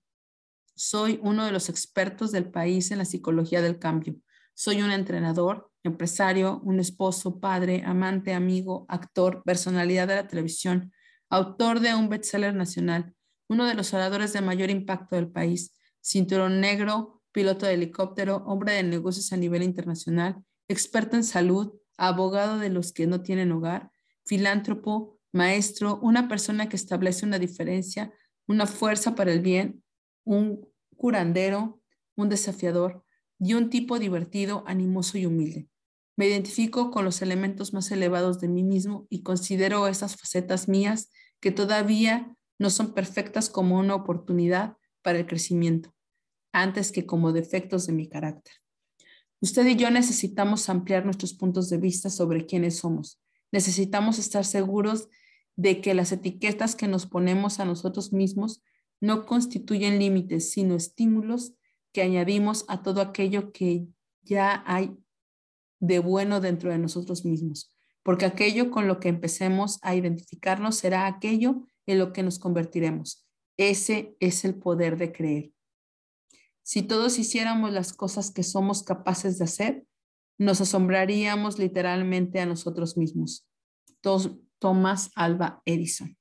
Soy uno de los expertos del país en la psicología del cambio. Soy un entrenador, empresario, un esposo, padre, amante, amigo, actor, personalidad de la televisión, autor de un bestseller nacional, uno de los oradores de mayor impacto del país, cinturón negro, piloto de helicóptero, hombre de negocios a nivel internacional, experto en salud, abogado de los que no tienen hogar, filántropo, maestro, una persona que establece una diferencia, una fuerza para el bien, un curandero, un desafiador y un tipo divertido, animoso y humilde. Me identifico con los elementos más elevados de mí mismo y considero esas facetas mías que todavía no son perfectas como una oportunidad para el crecimiento, antes que como defectos de mi carácter. Usted y yo necesitamos ampliar nuestros puntos de vista sobre quiénes somos. Necesitamos estar seguros de que las etiquetas que nos ponemos a nosotros mismos no constituyen límites, sino estímulos que añadimos a todo aquello que ya hay de bueno dentro de nosotros mismos, porque aquello con lo que empecemos a identificarnos será aquello en lo que nos convertiremos. Ese es el poder de creer. Si todos hiciéramos las cosas que somos capaces de hacer, nos asombraríamos literalmente a nosotros mismos. Thomas Alba Edison.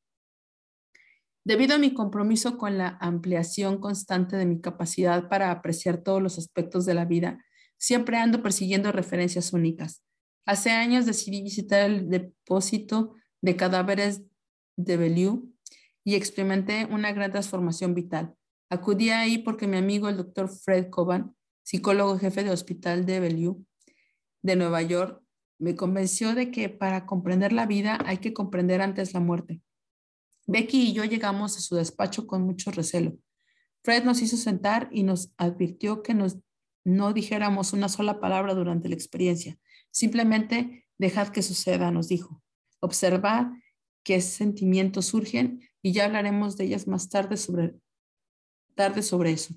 Debido a mi compromiso con la ampliación constante de mi capacidad para apreciar todos los aspectos de la vida, Siempre ando persiguiendo referencias únicas. Hace años decidí visitar el depósito de cadáveres de Bellew y experimenté una gran transformación vital. Acudí ahí porque mi amigo el doctor Fred Coban, psicólogo jefe de hospital de Bellew de Nueva York, me convenció de que para comprender la vida hay que comprender antes la muerte. Becky y yo llegamos a su despacho con mucho recelo. Fred nos hizo sentar y nos advirtió que nos no dijéramos una sola palabra durante la experiencia. Simplemente dejad que suceda, nos dijo. Observad qué sentimientos surgen y ya hablaremos de ellas más tarde sobre, tarde sobre eso.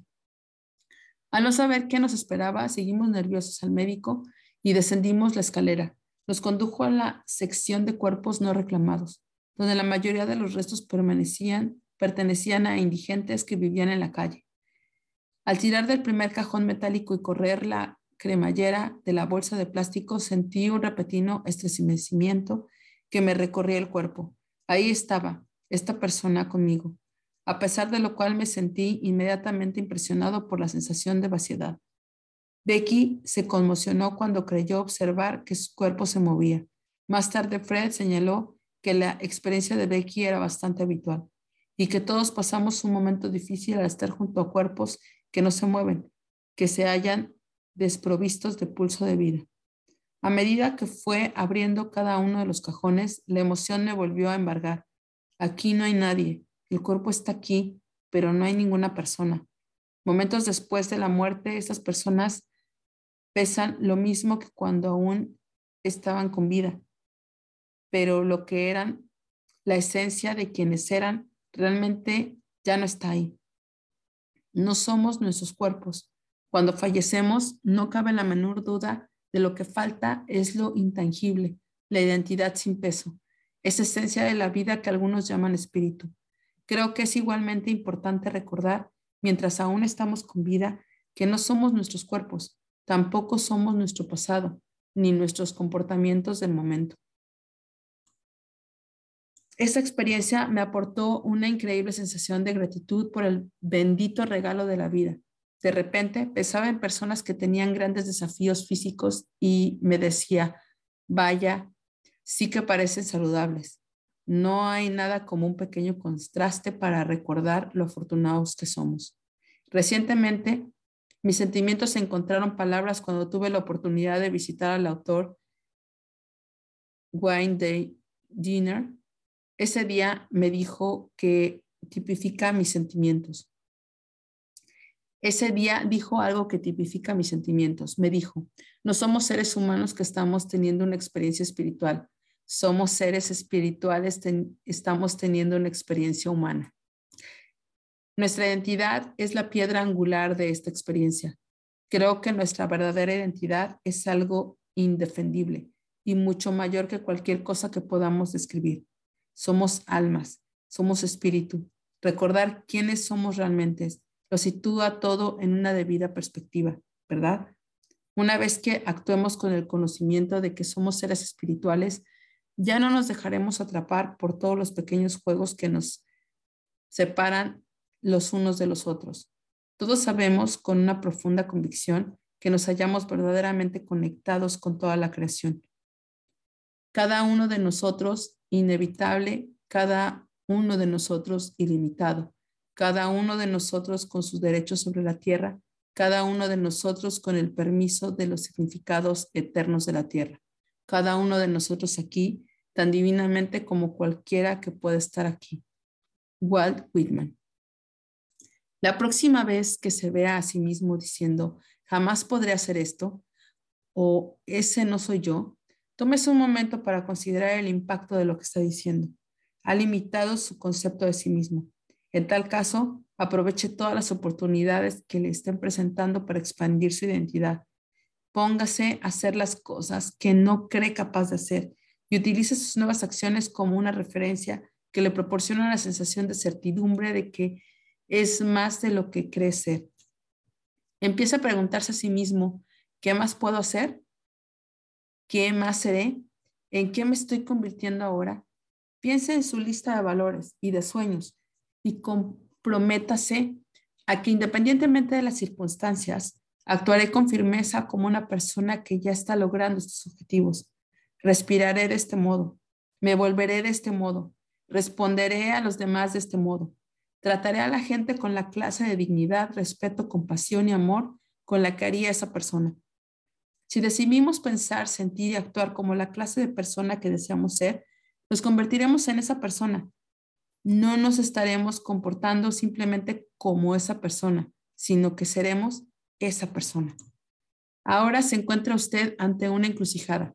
Al no saber qué nos esperaba, seguimos nerviosos al médico y descendimos la escalera. Nos condujo a la sección de cuerpos no reclamados, donde la mayoría de los restos permanecían, pertenecían a indigentes que vivían en la calle. Al tirar del primer cajón metálico y correr la cremallera de la bolsa de plástico, sentí un repentino estremecimiento que me recorría el cuerpo. Ahí estaba, esta persona conmigo, a pesar de lo cual me sentí inmediatamente impresionado por la sensación de vaciedad. Becky se conmocionó cuando creyó observar que su cuerpo se movía. Más tarde, Fred señaló que la experiencia de Becky era bastante habitual y que todos pasamos un momento difícil al estar junto a cuerpos que no se mueven, que se hallan desprovistos de pulso de vida. A medida que fue abriendo cada uno de los cajones, la emoción me volvió a embargar. Aquí no hay nadie, el cuerpo está aquí, pero no hay ninguna persona. Momentos después de la muerte, esas personas pesan lo mismo que cuando aún estaban con vida, pero lo que eran, la esencia de quienes eran, realmente ya no está ahí. No somos nuestros cuerpos. Cuando fallecemos, no cabe la menor duda de lo que falta es lo intangible, la identidad sin peso, esa esencia de la vida que algunos llaman espíritu. Creo que es igualmente importante recordar, mientras aún estamos con vida, que no somos nuestros cuerpos, tampoco somos nuestro pasado, ni nuestros comportamientos del momento. Esta experiencia me aportó una increíble sensación de gratitud por el bendito regalo de la vida. De repente pensaba en personas que tenían grandes desafíos físicos y me decía, vaya, sí que parecen saludables. No hay nada como un pequeño contraste para recordar lo afortunados que somos. Recientemente mis sentimientos encontraron palabras cuando tuve la oportunidad de visitar al autor Wayne Day Dinner. Ese día me dijo que tipifica mis sentimientos. Ese día dijo algo que tipifica mis sentimientos. Me dijo, no somos seres humanos que estamos teniendo una experiencia espiritual. Somos seres espirituales, estamos teniendo una experiencia humana. Nuestra identidad es la piedra angular de esta experiencia. Creo que nuestra verdadera identidad es algo indefendible y mucho mayor que cualquier cosa que podamos describir. Somos almas, somos espíritu. Recordar quiénes somos realmente lo sitúa todo en una debida perspectiva, ¿verdad? Una vez que actuemos con el conocimiento de que somos seres espirituales, ya no nos dejaremos atrapar por todos los pequeños juegos que nos separan los unos de los otros. Todos sabemos con una profunda convicción que nos hallamos verdaderamente conectados con toda la creación. Cada uno de nosotros inevitable, cada uno de nosotros ilimitado, cada uno de nosotros con sus derechos sobre la tierra, cada uno de nosotros con el permiso de los significados eternos de la tierra, cada uno de nosotros aquí tan divinamente como cualquiera que pueda estar aquí. Walt Whitman. La próxima vez que se vea a sí mismo diciendo, jamás podré hacer esto, o ese no soy yo, tómese un momento para considerar el impacto de lo que está diciendo. Ha limitado su concepto de sí mismo. En tal caso, aproveche todas las oportunidades que le estén presentando para expandir su identidad. Póngase a hacer las cosas que no cree capaz de hacer y utilice sus nuevas acciones como una referencia que le proporciona la sensación de certidumbre de que es más de lo que cree ser. Empieza a preguntarse a sí mismo, ¿qué más puedo hacer? ¿Qué más seré? ¿En qué me estoy convirtiendo ahora? Piense en su lista de valores y de sueños y comprométase a que independientemente de las circunstancias, actuaré con firmeza como una persona que ya está logrando estos objetivos. Respiraré de este modo, me volveré de este modo, responderé a los demás de este modo, Trataré a la gente con la clase de dignidad, respeto, compasión y amor con la que haría esa persona. Si decidimos pensar, sentir y actuar como la clase de persona que deseamos ser, nos convertiremos en esa persona. No nos estaremos comportando simplemente como esa persona, sino que seremos esa persona. Ahora se encuentra usted ante una encrucijada.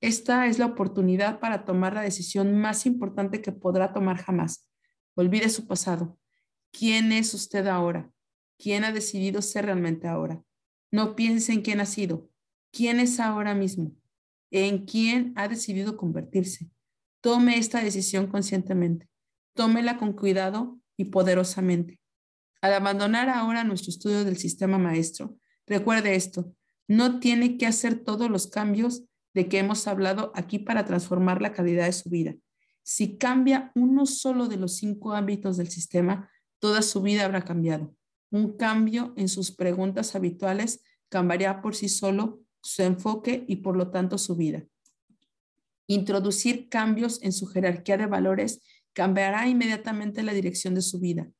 Esta es la oportunidad para tomar la decisión más importante que podrá tomar jamás. Olvide su pasado. ¿Quién es usted ahora? ¿Quién ha decidido ser realmente ahora? No piense en quién ha sido. quién es ahora mismo, en quién ha decidido convertirse. Tome esta decisión conscientemente. Tómela con cuidado y poderosamente. Al abandonar ahora nuestro estudio del sistema maestro, recuerde esto, no tiene que hacer todos los cambios de que hemos hablado aquí para transformar la calidad de su vida. Si cambia uno solo de los cinco ámbitos del sistema, toda su vida habrá cambiado. Un cambio en sus preguntas habituales cambiará por sí solo su enfoque y por lo tanto su vida. Introducir cambios en su jerarquía de valores cambiará inmediatamente la dirección de su vida.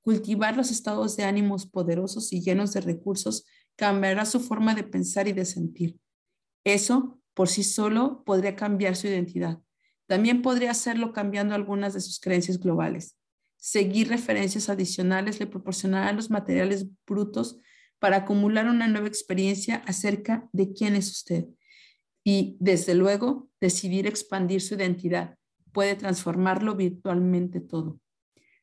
Cultivar los estados de ánimos poderosos y llenos de recursos cambiará su forma de pensar y de sentir. Eso por sí solo podría cambiar su identidad. También podría hacerlo cambiando algunas de sus creencias globales. Seguir referencias adicionales le proporcionará los materiales brutos para acumular una nueva experiencia acerca de quién es usted. Y desde luego, decidir expandir su identidad puede transformarlo virtualmente todo.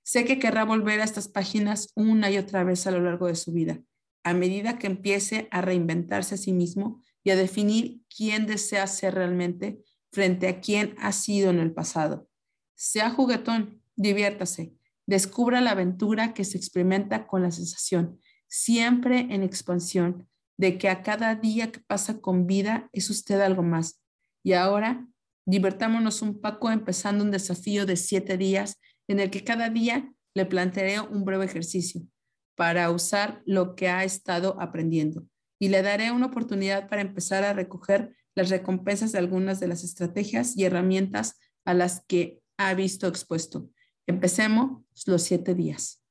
Sé que querrá volver a estas páginas una y otra vez a lo largo de su vida, a medida que empiece a reinventarse a sí mismo y a definir quién desea ser realmente frente a quién ha sido en el pasado. Sea juguetón, diviértase, descubra la aventura que se experimenta con la sensación, siempre en expansión, de que a cada día que pasa con vida es usted algo más. Y ahora, divertámonos un poco empezando un desafío de siete días en el que cada día le plantearé un breve ejercicio para usar lo que ha estado aprendiendo y le daré una oportunidad para empezar a recoger las recompensas de algunas de las estrategias y herramientas a las que ha visto expuesto. Empecemos los siete días.